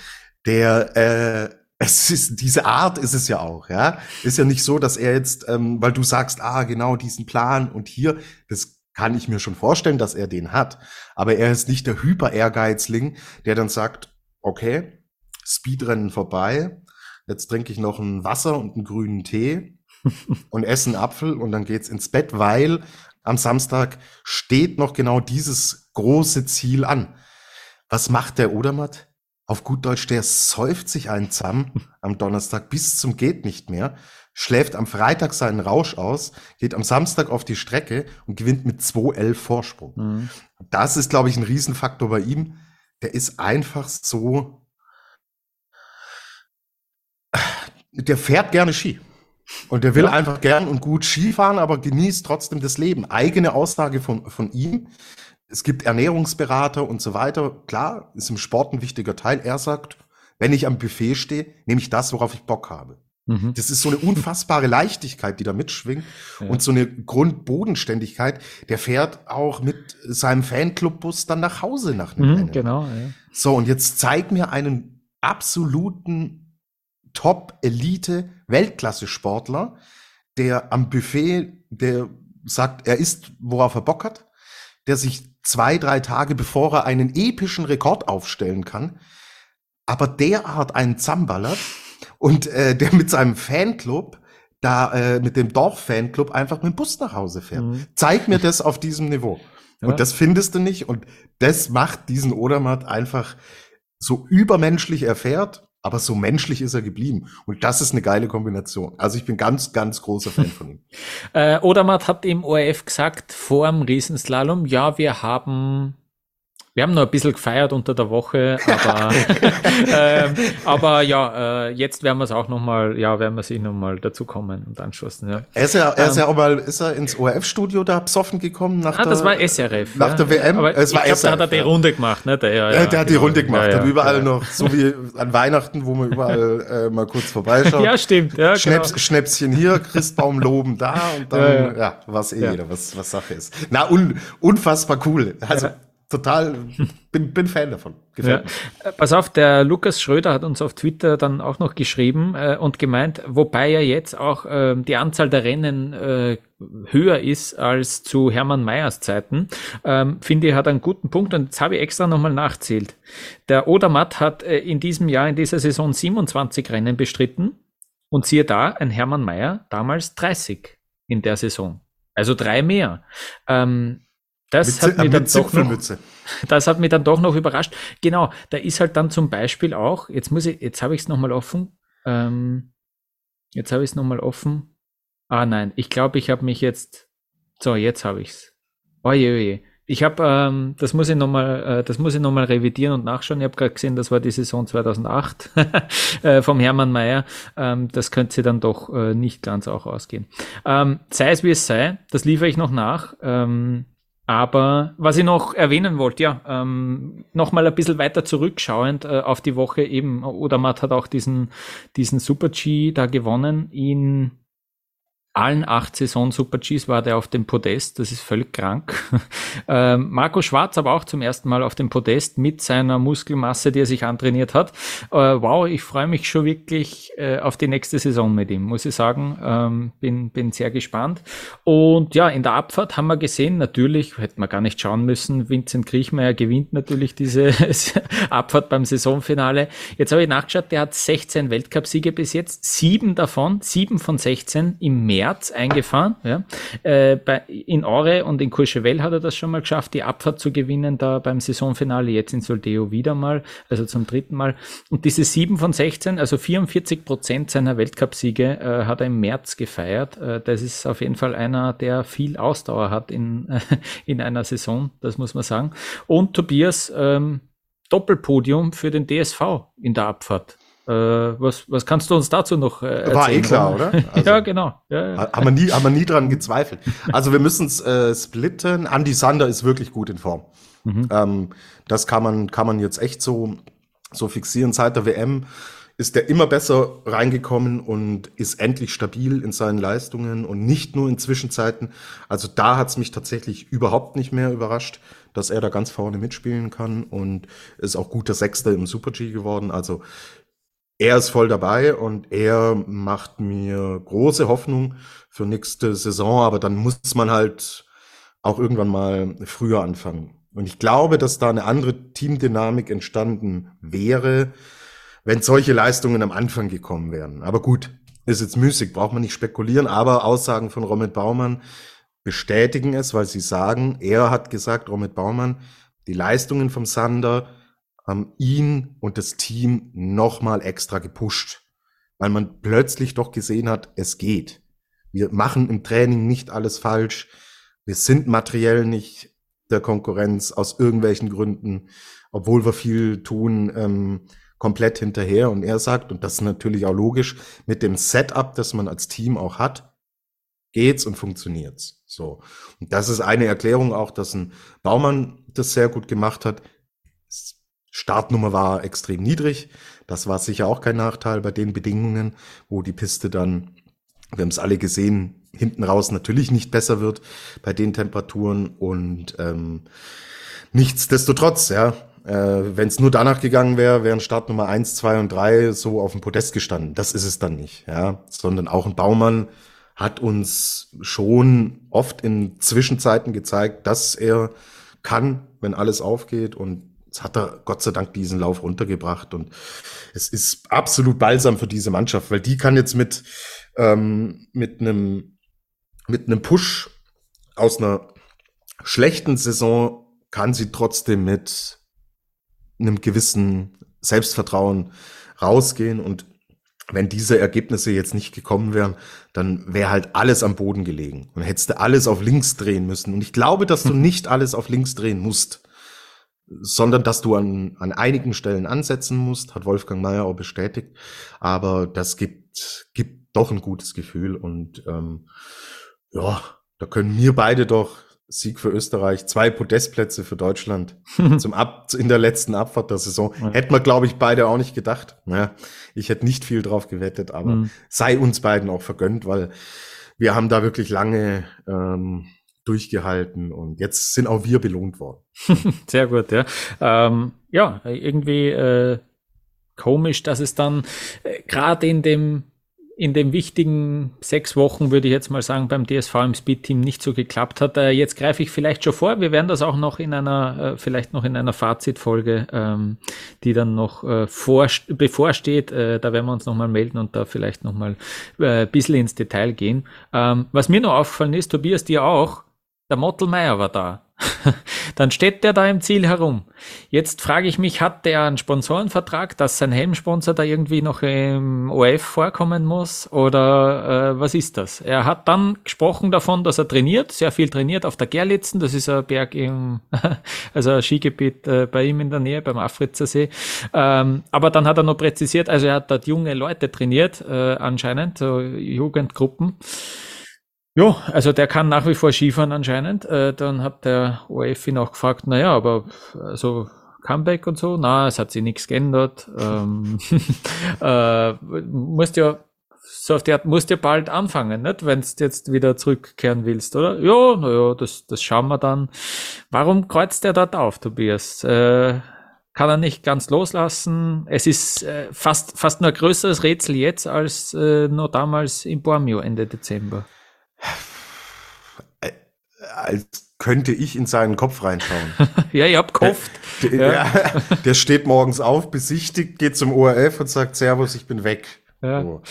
der, äh, es ist diese Art ist es ja auch, ja. Ist ja nicht so, dass er jetzt, ähm, weil du sagst, ah genau diesen Plan und hier, das kann ich mir schon vorstellen, dass er den hat. Aber er ist nicht der Hyper-Ehrgeizling, der dann sagt, okay, Speedrennen vorbei, jetzt trinke ich noch ein Wasser und einen grünen Tee und esse einen Apfel und dann geht's ins Bett, weil am Samstag steht noch genau dieses große Ziel an. Was macht der Odermatt? Auf gut Deutsch, der säuft sich einen zusammen am Donnerstag bis zum geht nicht mehr, schläft am Freitag seinen Rausch aus, geht am Samstag auf die Strecke und gewinnt mit 2-11 Vorsprung. Mhm. Das ist, glaube ich, ein Riesenfaktor bei ihm. Der ist einfach so, der fährt gerne Ski. Und der will ja. einfach gern und gut Skifahren, aber genießt trotzdem das Leben. Eigene Aussage von, von ihm. Es gibt Ernährungsberater und so weiter. Klar, ist im Sport ein wichtiger Teil. Er sagt, wenn ich am Buffet stehe, nehme ich das, worauf ich Bock habe. Mhm. Das ist so eine unfassbare Leichtigkeit, die da mitschwingt ja. und so eine Grundbodenständigkeit. Der fährt auch mit seinem Fanclubbus dann nach Hause nach einem mhm, Rennen. Genau. Ja. So und jetzt zeig mir einen absoluten Top-Elite-Weltklasse-Sportler, der am Buffet, der sagt, er isst, worauf er Bock hat, der sich zwei, drei Tage bevor er einen epischen Rekord aufstellen kann, aber derart einen Zamballert und äh, der mit seinem Fanclub da äh, mit dem Dorf-Fanclub einfach mit dem Bus nach Hause fährt. Mhm. Zeig mir das auf diesem Niveau. Ja. Und das findest du nicht. Und das macht diesen Odermatt einfach so übermenschlich erfährt, aber so menschlich ist er geblieben. Und das ist eine geile Kombination. Also ich bin ganz, ganz großer Fan von ihm. äh, Odermatt hat im ORF gesagt, vor dem Riesenslalom, ja, wir haben wir haben noch ein bisschen gefeiert unter der Woche, aber, ähm, aber ja, äh, jetzt werden wir es auch nochmal, ja, werden wir sich nochmal dazu kommen und anschließen. Ja. Er ist ja, er ist ja ähm, auch mal, ist er ins ORF-Studio da besoffen gekommen nach ah, der, das war SRF. Nach ja. der WM. Aber es war ich glaub, da hat er die Runde gemacht, ne? Der, ja, ja, der hat die Runde gemacht, ja, hat überall noch, so wie an Weihnachten, wo man überall äh, mal kurz vorbeischaut. ja, stimmt, ja, Schnäps, genau. Schnäpschen hier, Christbaum loben da und dann, ja, ja. ja was eh jeder, was, was Sache ist. Na, un, unfassbar cool. Also, total, bin, bin Fan davon. Ja. Mir. Pass auf, der Lukas Schröder hat uns auf Twitter dann auch noch geschrieben äh, und gemeint, wobei ja jetzt auch äh, die Anzahl der Rennen äh, höher ist als zu Hermann Meyers Zeiten, ähm, finde ich, hat einen guten Punkt und jetzt habe ich extra nochmal nachzählt. Der Odermatt hat äh, in diesem Jahr, in dieser Saison 27 Rennen bestritten und siehe da, ein Hermann Mayer damals 30 in der Saison. Also drei mehr. Ähm, das hat, mich dann doch noch, das hat mich dann doch noch überrascht. Genau, da ist halt dann zum Beispiel auch, jetzt muss ich, jetzt habe ich es nochmal offen. Ähm, jetzt habe ich es nochmal offen. Ah nein, ich glaube, ich habe mich jetzt. So, jetzt habe ich es. Oje, oje. Ich habe, ähm, das muss ich nochmal, äh, das muss ich noch mal revidieren und nachschauen. Ich habe gerade gesehen, das war die Saison 2008 äh, vom Hermann Mayer. Ähm, das könnte sie dann doch äh, nicht ganz auch ausgehen. Ähm, sei es wie es sei, das liefere ich noch nach. Ähm, aber was ich noch erwähnen wollte, ja, ähm, nochmal ein bisschen weiter zurückschauend äh, auf die Woche eben, oder Matt hat auch diesen, diesen Super G da gewonnen in allen acht Saison Super Gs war der auf dem Podest. Das ist völlig krank. ähm, Marco Schwarz aber auch zum ersten Mal auf dem Podest mit seiner Muskelmasse, die er sich antrainiert hat. Äh, wow, ich freue mich schon wirklich äh, auf die nächste Saison mit ihm, muss ich sagen. Ähm, bin, bin sehr gespannt. Und ja, in der Abfahrt haben wir gesehen, natürlich, hätten wir gar nicht schauen müssen, Vincent Kriechmeier gewinnt natürlich diese Abfahrt beim Saisonfinale. Jetzt habe ich nachgeschaut, der hat 16 Weltcupsiege bis jetzt, sieben davon, sieben von 16 im März März eingefahren. Ja. Äh, bei, in Ore und in Courchevel hat er das schon mal geschafft, die Abfahrt zu gewinnen, da beim Saisonfinale, jetzt in Soldeo wieder mal, also zum dritten Mal. Und diese 7 von 16, also 44 Prozent seiner Weltcupsiege äh, hat er im März gefeiert. Äh, das ist auf jeden Fall einer, der viel Ausdauer hat in, in einer Saison, das muss man sagen. Und Tobias, ähm, Doppelpodium für den DSV in der Abfahrt. Äh, was, was kannst du uns dazu noch äh, erzählen? War eh klar, oder? Also, ja, genau. Ja, ja. Haben, wir nie, haben wir nie dran gezweifelt. Also wir müssen es äh, splitten. Andy Sander ist wirklich gut in Form. Mhm. Ähm, das kann man, kann man jetzt echt so, so fixieren. Seit der WM ist er immer besser reingekommen und ist endlich stabil in seinen Leistungen und nicht nur in Zwischenzeiten. Also da hat es mich tatsächlich überhaupt nicht mehr überrascht, dass er da ganz vorne mitspielen kann und ist auch guter Sechster im Super G geworden. Also er ist voll dabei und er macht mir große Hoffnung für nächste Saison, aber dann muss man halt auch irgendwann mal früher anfangen. Und ich glaube, dass da eine andere Teamdynamik entstanden wäre, wenn solche Leistungen am Anfang gekommen wären. Aber gut, ist jetzt müßig, braucht man nicht spekulieren, aber Aussagen von Romit Baumann bestätigen es, weil sie sagen, er hat gesagt, Romit Baumann, die Leistungen vom Sander haben ihn und das Team nochmal extra gepusht, weil man plötzlich doch gesehen hat, es geht. Wir machen im Training nicht alles falsch. Wir sind materiell nicht der Konkurrenz aus irgendwelchen Gründen, obwohl wir viel tun, ähm, komplett hinterher. Und er sagt, und das ist natürlich auch logisch, mit dem Setup, das man als Team auch hat, geht's und funktioniert's. So. Und das ist eine Erklärung auch, dass ein Baumann das sehr gut gemacht hat. Startnummer war extrem niedrig. Das war sicher auch kein Nachteil bei den Bedingungen, wo die Piste dann, wir haben es alle gesehen, hinten raus natürlich nicht besser wird bei den Temperaturen und ähm, nichtsdestotrotz, ja, äh, wenn es nur danach gegangen wäre, wären Startnummer eins, zwei und drei so auf dem Podest gestanden. Das ist es dann nicht, ja, sondern auch ein Baumann hat uns schon oft in Zwischenzeiten gezeigt, dass er kann, wenn alles aufgeht und Jetzt hat er Gott sei Dank diesen Lauf runtergebracht und es ist absolut balsam für diese Mannschaft, weil die kann jetzt mit, ähm, mit einem, mit einem Push aus einer schlechten Saison kann sie trotzdem mit einem gewissen Selbstvertrauen rausgehen und wenn diese Ergebnisse jetzt nicht gekommen wären, dann wäre halt alles am Boden gelegen. Und hättest du alles auf links drehen müssen. Und ich glaube, dass du nicht alles auf links drehen musst sondern dass du an, an einigen Stellen ansetzen musst, hat Wolfgang Mayer auch bestätigt. Aber das gibt, gibt doch ein gutes Gefühl und ähm, ja, da können wir beide doch Sieg für Österreich, zwei Podestplätze für Deutschland zum Ab in der letzten Abfahrt der Saison. Ja. Hätten wir, glaube ich, beide auch nicht gedacht. Ja, ich hätte nicht viel drauf gewettet, aber mhm. sei uns beiden auch vergönnt, weil wir haben da wirklich lange ähm, durchgehalten und jetzt sind auch wir belohnt worden. Sehr gut, ja. Ähm, ja, irgendwie äh, komisch, dass es dann äh, gerade in dem in den wichtigen sechs Wochen, würde ich jetzt mal sagen, beim DSV im Speed-Team nicht so geklappt hat. Äh, jetzt greife ich vielleicht schon vor. Wir werden das auch noch in einer, äh, vielleicht noch in einer Fazitfolge, ähm, die dann noch äh, vor, bevorsteht. Äh, da werden wir uns nochmal melden und da vielleicht nochmal äh, ein bisschen ins Detail gehen. Ähm, was mir noch aufgefallen ist, Tobias, dir auch, der Mottelmeier war da. Dann steht der da im Ziel herum. Jetzt frage ich mich, hat der einen Sponsorenvertrag, dass sein Helmsponsor da irgendwie noch im OF vorkommen muss? Oder äh, was ist das? Er hat dann gesprochen davon, dass er trainiert, sehr viel trainiert auf der Gerlitzen. Das ist ein Berg im, also ein Skigebiet äh, bei ihm in der Nähe, beim Afritzer See. Ähm, aber dann hat er noch präzisiert, also er hat dort junge Leute trainiert, äh, anscheinend, so Jugendgruppen. Ja, also der kann nach wie vor Skifahren anscheinend. Äh, dann hat der OF ihn auch gefragt, naja, aber also Comeback und so, na, es hat sich nichts geändert. Ähm, äh, musst ja so auf die Art, musst ja bald anfangen, nicht? Wenn du jetzt wieder zurückkehren willst, oder? Ja, naja, das, das schauen wir dann. Warum kreuzt er dort auf, Tobias? Äh, kann er nicht ganz loslassen. Es ist äh, fast, fast nur ein größeres Rätsel jetzt als äh, nur damals in Bormio Ende Dezember als könnte ich in seinen Kopf reinschauen. ja, ich hab gehofft. Der, der, ja. der, steht morgens auf, besichtigt, geht zum ORF und sagt Servus, ich bin weg. Ja. So.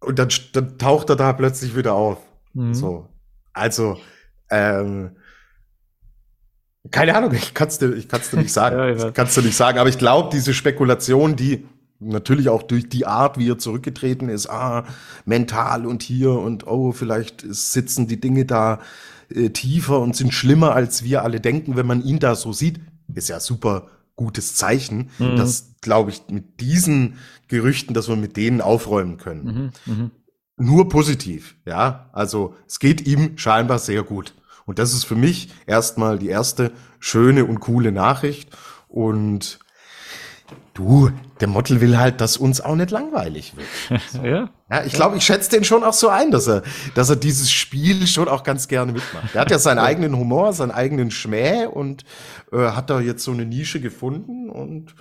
Und dann, dann taucht er da plötzlich wieder auf. Mhm. So. Also, ähm, keine Ahnung, ich kann es dir, ich kann's dir nicht sagen. ja, ja. Kannst du nicht sagen. Aber ich glaube, diese Spekulation, die natürlich auch durch die Art, wie er zurückgetreten ist, ah, mental und hier und oh, vielleicht sitzen die Dinge da äh, tiefer und sind schlimmer, als wir alle denken, wenn man ihn da so sieht, ist ja super gutes Zeichen, mhm. dass, glaube ich, mit diesen Gerüchten, dass wir mit denen aufräumen können. Mhm. Mhm. Nur positiv, ja. Also es geht ihm scheinbar sehr gut. Und das ist für mich erstmal die erste schöne und coole Nachricht. Und du, der Mottel will halt, dass uns auch nicht langweilig wird. So. ja. ja. Ich glaube, ich schätze den schon auch so ein, dass er, dass er dieses Spiel schon auch ganz gerne mitmacht. Er hat ja seinen eigenen Humor, seinen eigenen Schmäh und äh, hat da jetzt so eine Nische gefunden und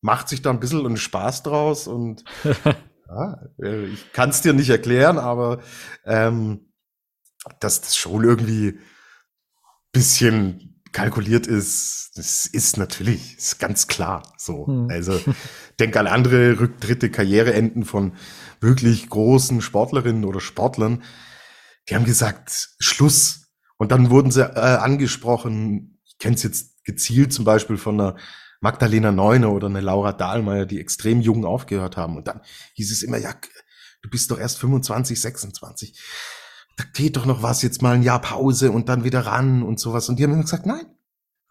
macht sich da ein bisschen einen Spaß draus und ja, äh, ich kann es dir nicht erklären, aber ähm, dass das schon irgendwie bisschen kalkuliert ist, das ist natürlich, ist ganz klar so. Hm. Also denk an andere Rücktritte, Karriereenden von wirklich großen Sportlerinnen oder Sportlern. Die haben gesagt, Schluss. Und dann wurden sie äh, angesprochen, ich kenne es jetzt gezielt zum Beispiel von einer Magdalena Neuner oder eine Laura Dahlmeier, die extrem jung aufgehört haben. Und dann hieß es immer, ja, du bist doch erst 25, 26. Da geht doch noch was, jetzt mal ein Jahr Pause und dann wieder ran und sowas. Und die haben immer gesagt, nein,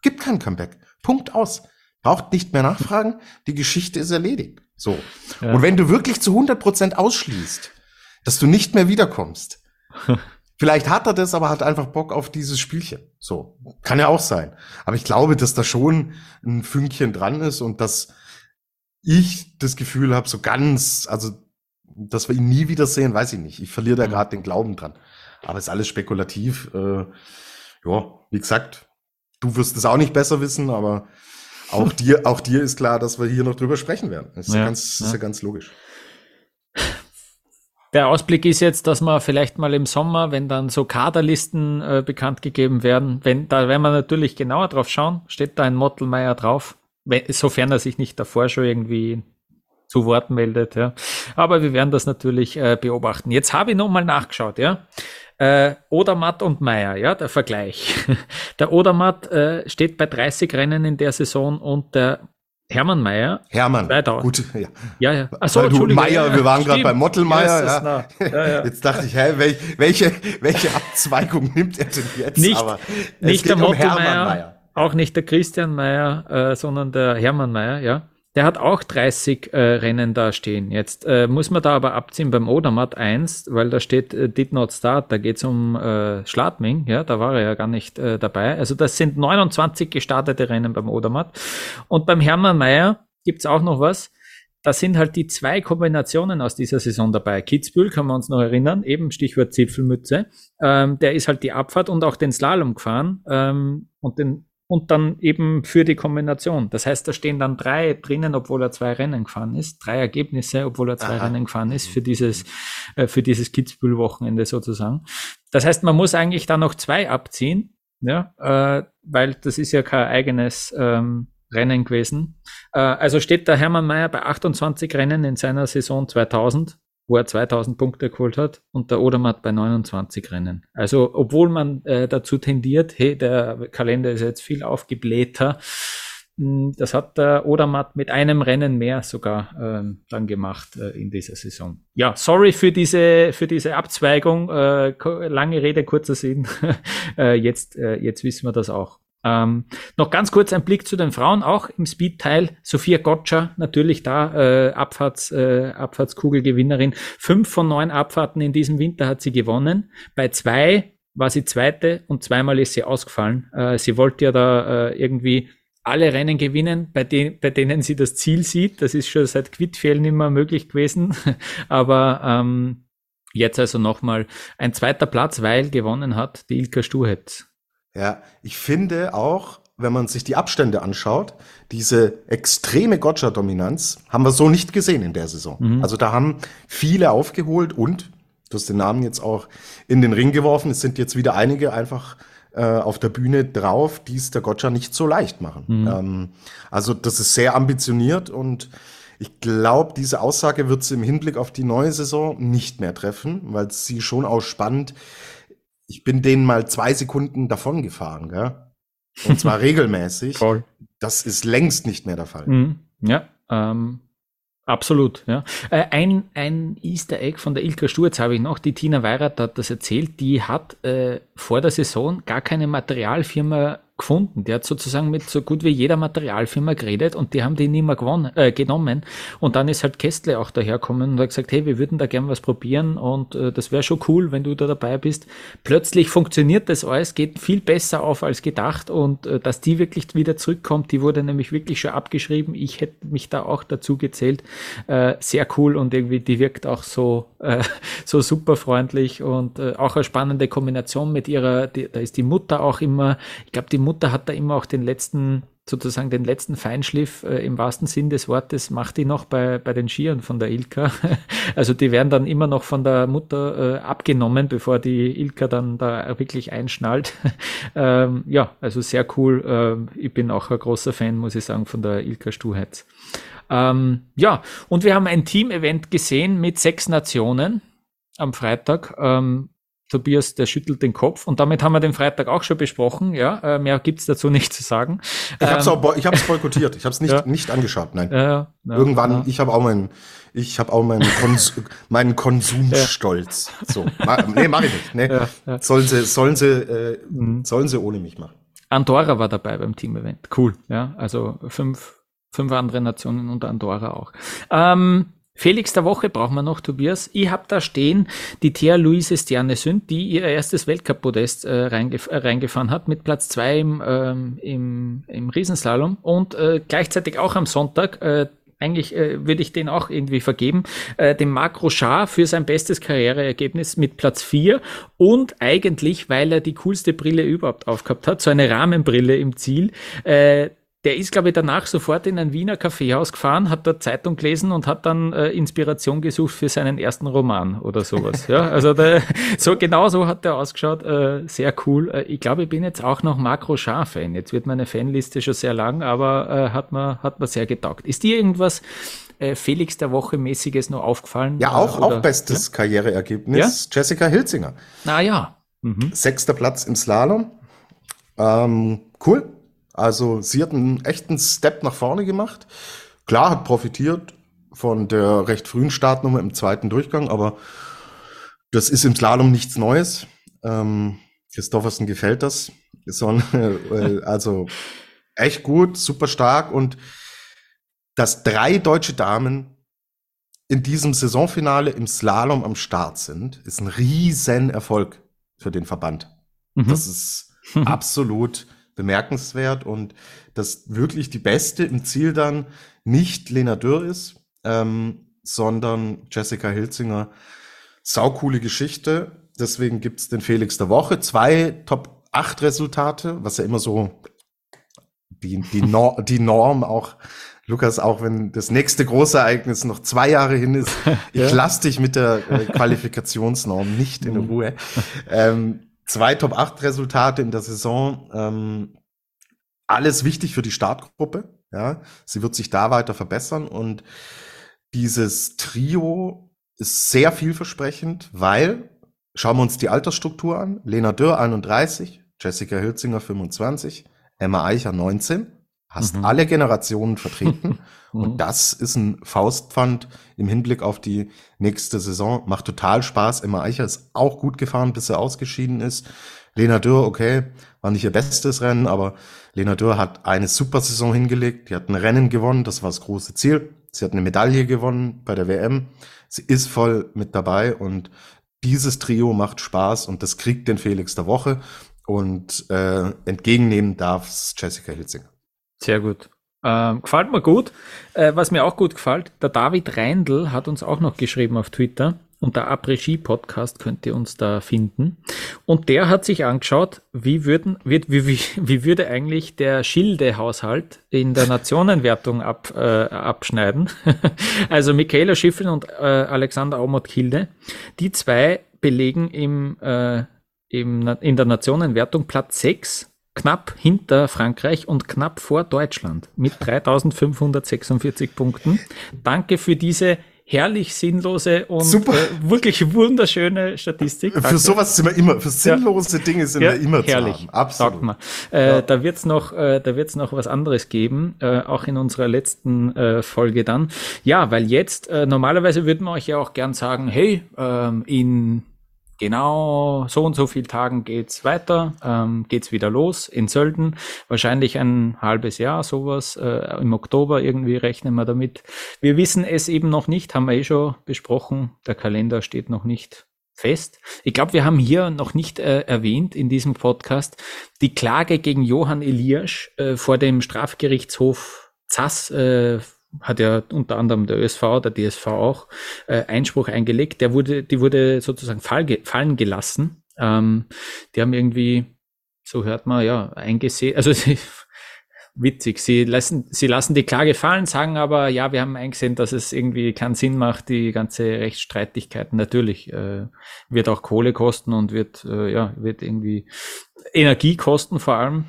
gibt kein Comeback. Punkt aus. Braucht nicht mehr nachfragen. Die Geschichte ist erledigt. So. Ja. Und wenn du wirklich zu 100 Prozent ausschließt, dass du nicht mehr wiederkommst, Vielleicht hat er das, aber hat einfach Bock auf dieses Spielchen. So. Kann ja auch sein. Aber ich glaube, dass da schon ein Fünkchen dran ist und dass ich das Gefühl habe, so ganz, also, dass wir ihn nie wiedersehen, weiß ich nicht. Ich verliere da gerade den Glauben dran. Aber ist alles spekulativ. Äh, ja, wie gesagt, du wirst es auch nicht besser wissen, aber auch dir, auch dir ist klar, dass wir hier noch drüber sprechen werden. Das ist ja, ja ganz, ja. Ist ja ganz logisch. Der Ausblick ist jetzt, dass man vielleicht mal im Sommer, wenn dann so Kaderlisten äh, bekannt gegeben werden, wenn, da werden wir natürlich genauer drauf schauen, steht da ein Mottelmeier drauf, wenn, sofern er sich nicht davor schon irgendwie zu Wort meldet, ja. Aber wir werden das natürlich äh, beobachten. Jetzt habe ich nochmal nachgeschaut, ja. Äh, Odermatt und Meier, ja, der Vergleich. der Odermatt äh, steht bei 30 Rennen in der Saison und der Hermann Mayer. Hermann. 2000. Gut, ja. Ja, ja. Achso, Entschuldigung. Meier, wir waren gerade bei Mottelmeier. Ja. Ja, ja. Jetzt dachte ich, hä, welch, welche, welche Abzweigung nimmt er denn jetzt? Nicht, Aber nicht der Mottelmeier, um auch nicht der Christian Meier, äh, sondern der Hermann Meier, ja. Der hat auch 30 äh, Rennen da stehen. Jetzt äh, muss man da aber abziehen beim Odermatt 1, weil da steht äh, Did Not Start, da geht's um äh, Schladming, ja, da war er ja gar nicht äh, dabei. Also das sind 29 gestartete Rennen beim Odermatt. Und beim Hermann Mayer gibt's auch noch was. Da sind halt die zwei Kombinationen aus dieser Saison dabei. Kitzbühel kann man uns noch erinnern, eben Stichwort Zipfelmütze. Ähm, der ist halt die Abfahrt und auch den Slalom gefahren ähm, und den und dann eben für die Kombination. Das heißt, da stehen dann drei drinnen, obwohl er zwei Rennen gefahren ist, drei Ergebnisse, obwohl er zwei Aha. Rennen gefahren ist für dieses äh, für dieses Kitzbühel-Wochenende sozusagen. Das heißt, man muss eigentlich da noch zwei abziehen, ja, äh, weil das ist ja kein eigenes ähm, Rennen gewesen. Äh, also steht der Hermann Mayer bei 28 Rennen in seiner Saison 2000 wo er 2000 Punkte geholt hat und der Odermatt bei 29 Rennen. Also obwohl man äh, dazu tendiert, hey, der Kalender ist jetzt viel aufgeblähter, hm, das hat der Odermatt mit einem Rennen mehr sogar ähm, dann gemacht äh, in dieser Saison. Ja, sorry für diese für diese Abzweigung. Äh, lange Rede, kurzer Sinn. äh, jetzt äh, jetzt wissen wir das auch. Ähm, noch ganz kurz ein Blick zu den Frauen, auch im Speed-Teil. Sophia Gotcha, natürlich da äh, Abfahrts, äh, Abfahrtskugelgewinnerin. Fünf von neun Abfahrten in diesem Winter hat sie gewonnen. Bei zwei war sie zweite und zweimal ist sie ausgefallen. Äh, sie wollte ja da äh, irgendwie alle Rennen gewinnen, bei, den, bei denen sie das Ziel sieht. Das ist schon seit Quidfehlen nicht mehr möglich gewesen. Aber ähm, jetzt also nochmal ein zweiter Platz, weil gewonnen hat die Ilka Stuhetz. Ja, ich finde auch, wenn man sich die Abstände anschaut, diese extreme Gotcha-Dominanz haben wir so nicht gesehen in der Saison. Mhm. Also da haben viele aufgeholt und, du hast den Namen jetzt auch in den Ring geworfen, es sind jetzt wieder einige einfach äh, auf der Bühne drauf, die es der Gotcha nicht so leicht machen. Mhm. Ähm, also das ist sehr ambitioniert und Ich glaube, diese Aussage wird sie im Hinblick auf die neue Saison nicht mehr treffen, weil sie schon auch spannend. Ich bin denen mal zwei Sekunden davon gefahren, gell? Und zwar regelmäßig. Voll. Das ist längst nicht mehr der Fall. Mhm. Ja, ähm, Absolut, ja. Äh, ein, ein Easter Egg von der Ilka Sturz habe ich noch. Die Tina Weirath hat das erzählt. Die hat äh, vor der Saison gar keine Materialfirma gefunden. Der hat sozusagen mit so gut wie jeder Materialfirma geredet und die haben die nicht mehr gewonnen, äh, genommen. Und dann ist halt Kästle auch daherkommen und hat gesagt, hey, wir würden da gern was probieren und äh, das wäre schon cool, wenn du da dabei bist. Plötzlich funktioniert das alles, geht viel besser auf als gedacht und äh, dass die wirklich wieder zurückkommt, die wurde nämlich wirklich schon abgeschrieben. Ich hätte mich da auch dazu gezählt. Äh, sehr cool und irgendwie die wirkt auch so, äh, so super freundlich und äh, auch eine spannende Kombination mit ihrer, die, da ist die Mutter auch immer, ich glaube, die Mutter hat da immer auch den letzten, sozusagen den letzten Feinschliff äh, im wahrsten Sinn des Wortes, macht die noch bei, bei den Skiern von der Ilka. also die werden dann immer noch von der Mutter äh, abgenommen, bevor die Ilka dann da wirklich einschnallt. ähm, ja, also sehr cool. Ähm, ich bin auch ein großer Fan, muss ich sagen, von der Ilka Stuheitz. Ähm, ja, und wir haben ein Team-Event gesehen mit sechs Nationen am Freitag. Ähm, Tobias, der schüttelt den Kopf. Und damit haben wir den Freitag auch schon besprochen. Ja, äh, mehr gibt's dazu nicht zu sagen. Ich habe es ähm, ich hab's boykottiert. Ich habe es nicht, ja. nicht angeschaut. Nein. Ja, ja, Irgendwann, ich habe auch meinen, ich habe auch meinen, Kons meinen Konsumstolz. So, nee, mache ich nicht. Nee. Sollen sie, sollen sie, äh, mhm. sollen sie ohne mich machen. Andorra war dabei beim Team-Event. Cool. Ja, also fünf, fünf andere Nationen und Andorra auch. Ähm, Felix der Woche brauchen wir noch, Tobias. Ich habe da stehen die Thea Luise Sterne Sünd, die ihr erstes Weltcup-Podest äh, reingef äh, reingefahren hat, mit Platz zwei im, ähm, im, im Riesenslalom und äh, gleichzeitig auch am Sonntag äh, eigentlich äh, würde ich den auch irgendwie vergeben, äh, dem Marc Rochard für sein bestes Karriereergebnis mit Platz 4 und eigentlich, weil er die coolste Brille überhaupt aufgehabt hat, so eine Rahmenbrille im Ziel, der ist, glaube ich, danach sofort in ein Wiener Kaffeehaus gefahren, hat dort Zeitung gelesen und hat dann äh, Inspiration gesucht für seinen ersten Roman oder sowas. ja, also der, so genau so hat der ausgeschaut. Äh, sehr cool. Äh, ich glaube, ich bin jetzt auch noch Makro Schar-Fan. Jetzt wird meine Fanliste schon sehr lang, aber äh, hat mir hat mir sehr getaugt. Ist dir irgendwas äh, Felix der Woche mäßiges noch aufgefallen? Ja, auch, auch bestes ja? Karriereergebnis. Ja? Jessica Hilzinger. Na ja. Mhm. Sechster Platz im Slalom. Ähm, cool also sie hat einen echten Step nach vorne gemacht. Klar, hat profitiert von der recht frühen Startnummer im zweiten Durchgang, aber das ist im Slalom nichts Neues. Ähm, Christoffersen gefällt das. also echt gut, super stark und dass drei deutsche Damen in diesem Saisonfinale im Slalom am Start sind, ist ein riesen Erfolg für den Verband. Mhm. Das ist absolut bemerkenswert und dass wirklich die Beste im Ziel dann nicht Lena Dürr ist, ähm, sondern Jessica Hilzinger. Saukoole Geschichte. Deswegen gibt's den Felix der Woche. Zwei Top 8 Resultate, was ja immer so die, die, Nor die Norm auch Lukas, auch wenn das nächste große Ereignis noch zwei Jahre hin ist, ich lass dich mit der äh, Qualifikationsnorm nicht in. Ruhe. Ähm, zwei Top 8 Resultate in der Saison. Ähm, alles wichtig für die Startgruppe. Ja, sie wird sich da weiter verbessern und dieses Trio ist sehr vielversprechend, weil schauen wir uns die Altersstruktur an. Lena Dürr 31, Jessica Hülzinger 25, Emma Eicher 19. Hast mhm. alle Generationen vertreten. und mhm. das ist ein Faustpfand im Hinblick auf die nächste Saison. Macht total Spaß. Emma Eicher ist auch gut gefahren, bis er ausgeschieden ist. Lena Dürr, okay, war nicht ihr bestes Rennen, aber Lena Dürr hat eine super Saison hingelegt. Die hat ein Rennen gewonnen, das war das große Ziel. Sie hat eine Medaille gewonnen bei der WM. Sie ist voll mit dabei und dieses Trio macht Spaß und das kriegt den Felix der Woche und äh, entgegennehmen darf Jessica Hilzinger. Sehr gut. Ähm, gefällt mir gut. Äh, was mir auch gut gefällt, der David Reindl hat uns auch noch geschrieben auf Twitter. Und der Après-Ski-Podcast könnt ihr uns da finden. Und der hat sich angeschaut, wie, würden, wie, wie, wie würde eigentlich der Schilde-Haushalt in der Nationenwertung ab, äh, abschneiden. also Michaela Schifflin und äh, Alexander Aumont-Kilde. Die zwei belegen im, äh, im, in der Nationenwertung Platz 6 knapp hinter Frankreich und knapp vor Deutschland mit 3546 Punkten. Danke für diese herrlich sinnlose und Super. Äh, wirklich wunderschöne Statistik. Danke. Für sowas sind wir immer, für sinnlose ja. Dinge sind ja, wir immer herrlich. zu haben. Absolut. Äh, ja. Da wird's noch, äh, da wird's noch was anderes geben, äh, auch in unserer letzten äh, Folge dann. Ja, weil jetzt äh, normalerweise würden wir euch ja auch gern sagen, hey, ähm, in genau so und so viel Tagen geht's weiter, ähm, geht's wieder los in Sölden. Wahrscheinlich ein halbes Jahr, sowas. Äh, Im Oktober irgendwie rechnen wir damit. Wir wissen es eben noch nicht, haben wir eh schon besprochen. Der Kalender steht noch nicht fest. Ich glaube, wir haben hier noch nicht äh, erwähnt in diesem Podcast die Klage gegen Johann Eliasch äh, vor dem Strafgerichtshof Zass äh, hat ja unter anderem der ÖSV, der DSV auch äh, Einspruch eingelegt. Der wurde, die wurde sozusagen fall, fallen gelassen. Ähm, die haben irgendwie, so hört man, ja, eingesehen, also sie, witzig, sie lassen, sie lassen die Klage fallen, sagen aber, ja, wir haben eingesehen, dass es irgendwie keinen Sinn macht, die ganze Rechtsstreitigkeiten. Natürlich äh, wird auch Kohle kosten und wird, äh, ja, wird irgendwie Energie kosten vor allem.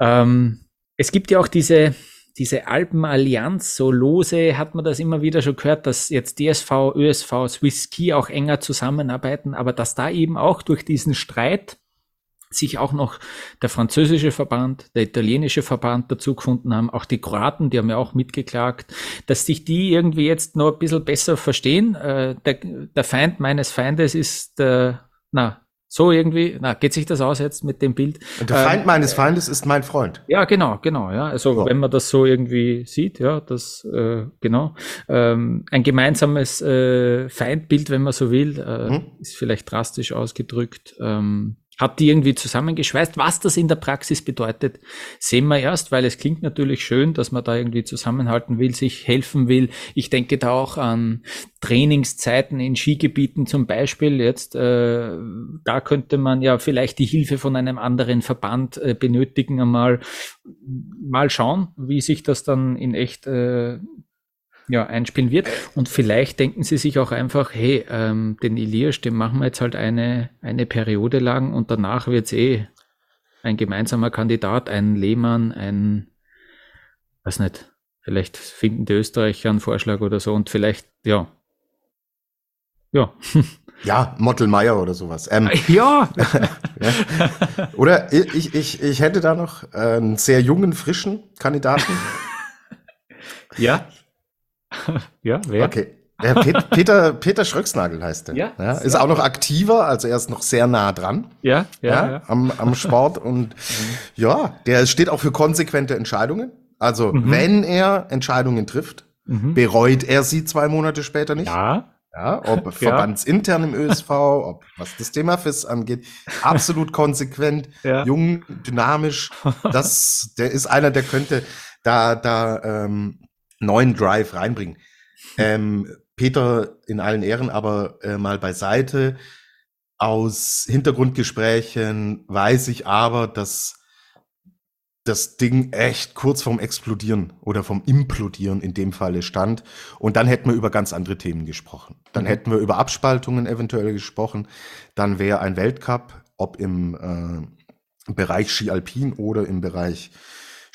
Ähm, es gibt ja auch diese, diese Alpenallianz, so lose hat man das immer wieder schon gehört, dass jetzt DSV, ÖSV, Swiss Ski auch enger zusammenarbeiten, aber dass da eben auch durch diesen Streit sich auch noch der französische Verband, der italienische Verband dazu gefunden haben, auch die Kroaten, die haben ja auch mitgeklagt, dass sich die irgendwie jetzt noch ein bisschen besser verstehen. Äh, der, der Feind meines Feindes ist der, na, so irgendwie, na, geht sich das aus jetzt mit dem Bild? Und der Feind ähm, meines Feindes ist mein Freund. Ja, genau, genau, ja. Also oh. wenn man das so irgendwie sieht, ja, das äh, genau. Ähm, ein gemeinsames äh, Feindbild, wenn man so will, äh, hm? ist vielleicht drastisch ausgedrückt. Ähm, hat die irgendwie zusammengeschweißt. Was das in der Praxis bedeutet, sehen wir erst, weil es klingt natürlich schön, dass man da irgendwie zusammenhalten will, sich helfen will. Ich denke da auch an Trainingszeiten in Skigebieten zum Beispiel. Jetzt, äh, da könnte man ja vielleicht die Hilfe von einem anderen Verband äh, benötigen, einmal mal schauen, wie sich das dann in echt äh, ja, einspielen wird. Und vielleicht denken sie sich auch einfach, hey, ähm, den Elias, den machen wir jetzt halt eine, eine Periode lang und danach wird's eh ein gemeinsamer Kandidat, ein Lehmann, ein, weiß nicht, vielleicht finden die Österreicher einen Vorschlag oder so und vielleicht, ja. Ja. Ja, Mottelmeier oder sowas. Ähm, ja. ja. Oder ich, ich, ich hätte da noch einen sehr jungen, frischen Kandidaten. ja. Ja, wer? Okay. Pet Peter, Peter Schröcksnagel heißt der. Ja, ja, ist auch noch aktiver, also er ist noch sehr nah dran. Ja, ja. ja, ja. Am, am Sport und ja, der steht auch für konsequente Entscheidungen. Also, mhm. wenn er Entscheidungen trifft, mhm. bereut er sie zwei Monate später nicht. Ja. Ja, ob verbandsintern im ÖSV, ob was das Thema FIS angeht, absolut konsequent, ja. jung, dynamisch. Das, der ist einer, der könnte da, da ähm, neuen Drive reinbringen. Ähm, Peter in allen Ehren aber äh, mal beiseite. Aus Hintergrundgesprächen weiß ich aber, dass das Ding echt kurz vorm Explodieren oder vom Implodieren in dem Falle stand. Und dann hätten wir über ganz andere Themen gesprochen. Dann mhm. hätten wir über Abspaltungen eventuell gesprochen. Dann wäre ein Weltcup, ob im äh, Bereich Ski Alpin oder im Bereich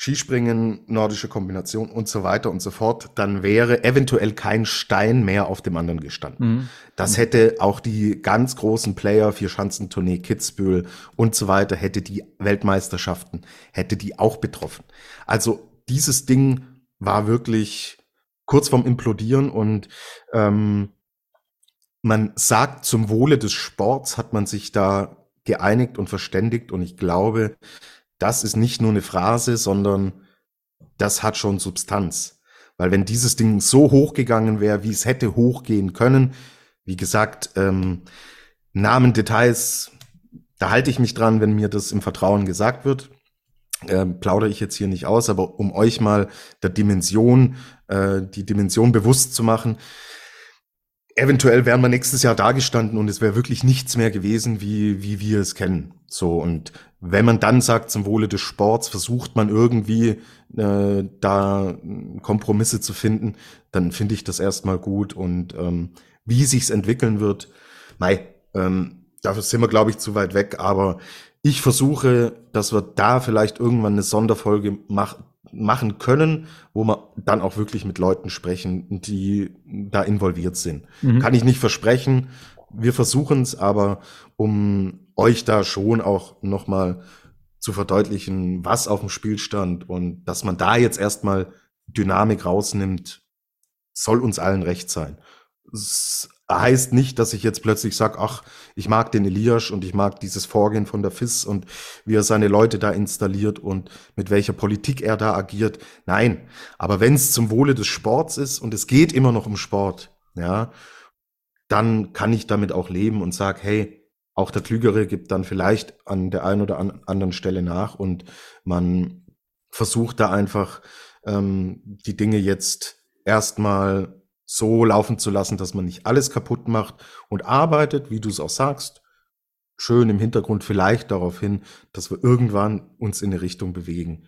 Skispringen, nordische Kombination und so weiter und so fort, dann wäre eventuell kein Stein mehr auf dem anderen gestanden. Mhm. Das hätte auch die ganz großen Player, Vierschanzentournee, Kitzbühel und so weiter, hätte die Weltmeisterschaften, hätte die auch betroffen. Also dieses Ding war wirklich kurz vorm Implodieren und ähm, man sagt, zum Wohle des Sports hat man sich da geeinigt und verständigt und ich glaube, das ist nicht nur eine Phrase, sondern das hat schon Substanz. Weil wenn dieses Ding so hochgegangen wäre, wie es hätte hochgehen können, wie gesagt, ähm, Namen, Details, da halte ich mich dran, wenn mir das im Vertrauen gesagt wird. Ähm, plaudere ich jetzt hier nicht aus, aber um euch mal der Dimension, äh, die Dimension bewusst zu machen, eventuell wären wir nächstes Jahr dagestanden und es wäre wirklich nichts mehr gewesen, wie, wie wir es kennen. So, und wenn man dann sagt, zum Wohle des Sports, versucht man irgendwie äh, da Kompromisse zu finden, dann finde ich das erstmal gut. Und ähm, wie sich's entwickeln wird, mei, ähm, dafür sind wir, glaube ich, zu weit weg, aber ich versuche, dass wir da vielleicht irgendwann eine Sonderfolge mach, machen können, wo wir dann auch wirklich mit Leuten sprechen, die da involviert sind. Mhm. Kann ich nicht versprechen. Wir versuchen es, aber um euch da schon auch nochmal zu verdeutlichen, was auf dem Spiel stand und dass man da jetzt erstmal Dynamik rausnimmt, soll uns allen recht sein. Heißt nicht, dass ich jetzt plötzlich sage, ach, ich mag den Elias und ich mag dieses Vorgehen von der FIS und wie er seine Leute da installiert und mit welcher Politik er da agiert. Nein, aber wenn es zum Wohle des Sports ist und es geht immer noch um Sport, ja, dann kann ich damit auch leben und sage, hey, auch der Klügere gibt dann vielleicht an der einen oder anderen Stelle nach und man versucht da einfach ähm, die Dinge jetzt erstmal so laufen zu lassen, dass man nicht alles kaputt macht und arbeitet, wie du es auch sagst, schön im Hintergrund vielleicht darauf hin, dass wir irgendwann uns in eine Richtung bewegen,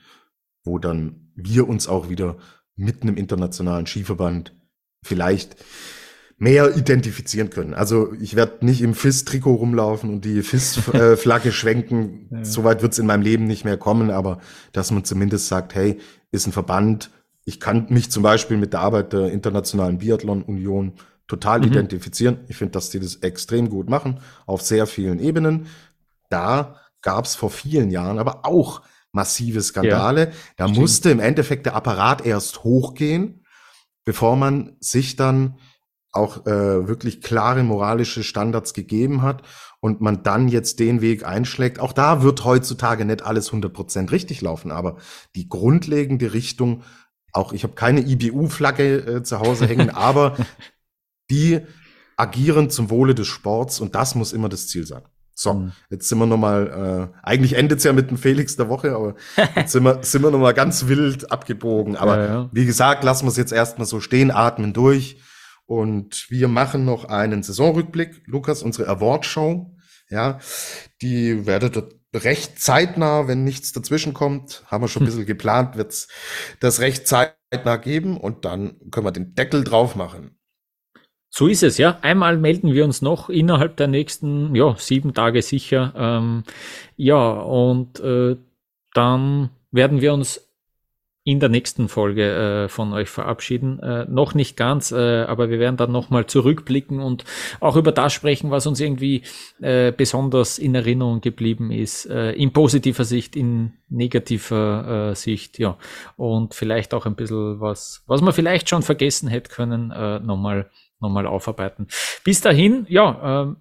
wo dann wir uns auch wieder mit einem internationalen Skiverband vielleicht mehr identifizieren können. Also ich werde nicht im FIS-Trikot rumlaufen und die FIS-Flagge schwenken. Ja. Soweit wird es in meinem Leben nicht mehr kommen, aber dass man zumindest sagt, hey, ist ein Verband, ich kann mich zum Beispiel mit der Arbeit der Internationalen Biathlon-Union total mhm. identifizieren. Ich finde, dass die das extrem gut machen, auf sehr vielen Ebenen. Da gab es vor vielen Jahren aber auch massive Skandale. Ja, da stimmt. musste im Endeffekt der Apparat erst hochgehen, bevor man sich dann auch äh, wirklich klare moralische Standards gegeben hat und man dann jetzt den Weg einschlägt. Auch da wird heutzutage nicht alles 100% richtig laufen, aber die grundlegende Richtung auch ich habe keine IBU-Flagge äh, zu Hause hängen, aber die agieren zum Wohle des Sports und das muss immer das Ziel sein. So, mhm. jetzt sind wir nochmal, äh, eigentlich endet es ja mit dem Felix der Woche, aber jetzt sind wir, sind wir nochmal ganz wild abgebogen. Aber ja, ja. wie gesagt, lassen wir es jetzt erstmal so stehen, atmen durch. Und wir machen noch einen Saisonrückblick. Lukas, unsere Award-Show, ja, die werdet ihr recht zeitnah, wenn nichts dazwischen kommt, haben wir schon ein bisschen geplant, wird's das recht zeitnah geben und dann können wir den Deckel drauf machen. So ist es, ja. Einmal melden wir uns noch innerhalb der nächsten, ja, sieben Tage sicher. Ähm, ja, und äh, dann werden wir uns in der nächsten Folge äh, von euch verabschieden. Äh, noch nicht ganz, äh, aber wir werden dann nochmal zurückblicken und auch über das sprechen, was uns irgendwie äh, besonders in Erinnerung geblieben ist, äh, in positiver Sicht, in negativer äh, Sicht, ja. Und vielleicht auch ein bisschen was, was man vielleicht schon vergessen hätte können, nochmal nochmal aufarbeiten. Bis dahin, ja, äh,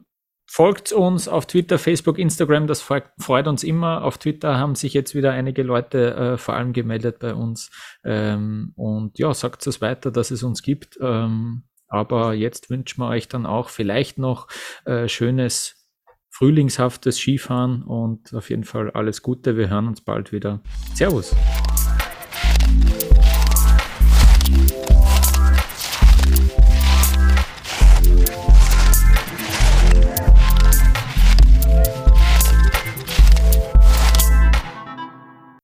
Folgt uns auf Twitter, Facebook, Instagram, das freut uns immer. Auf Twitter haben sich jetzt wieder einige Leute äh, vor allem gemeldet bei uns. Ähm, und ja, sagt es weiter, dass es uns gibt. Ähm, aber jetzt wünschen wir euch dann auch vielleicht noch äh, schönes, frühlingshaftes Skifahren und auf jeden Fall alles Gute. Wir hören uns bald wieder. Servus.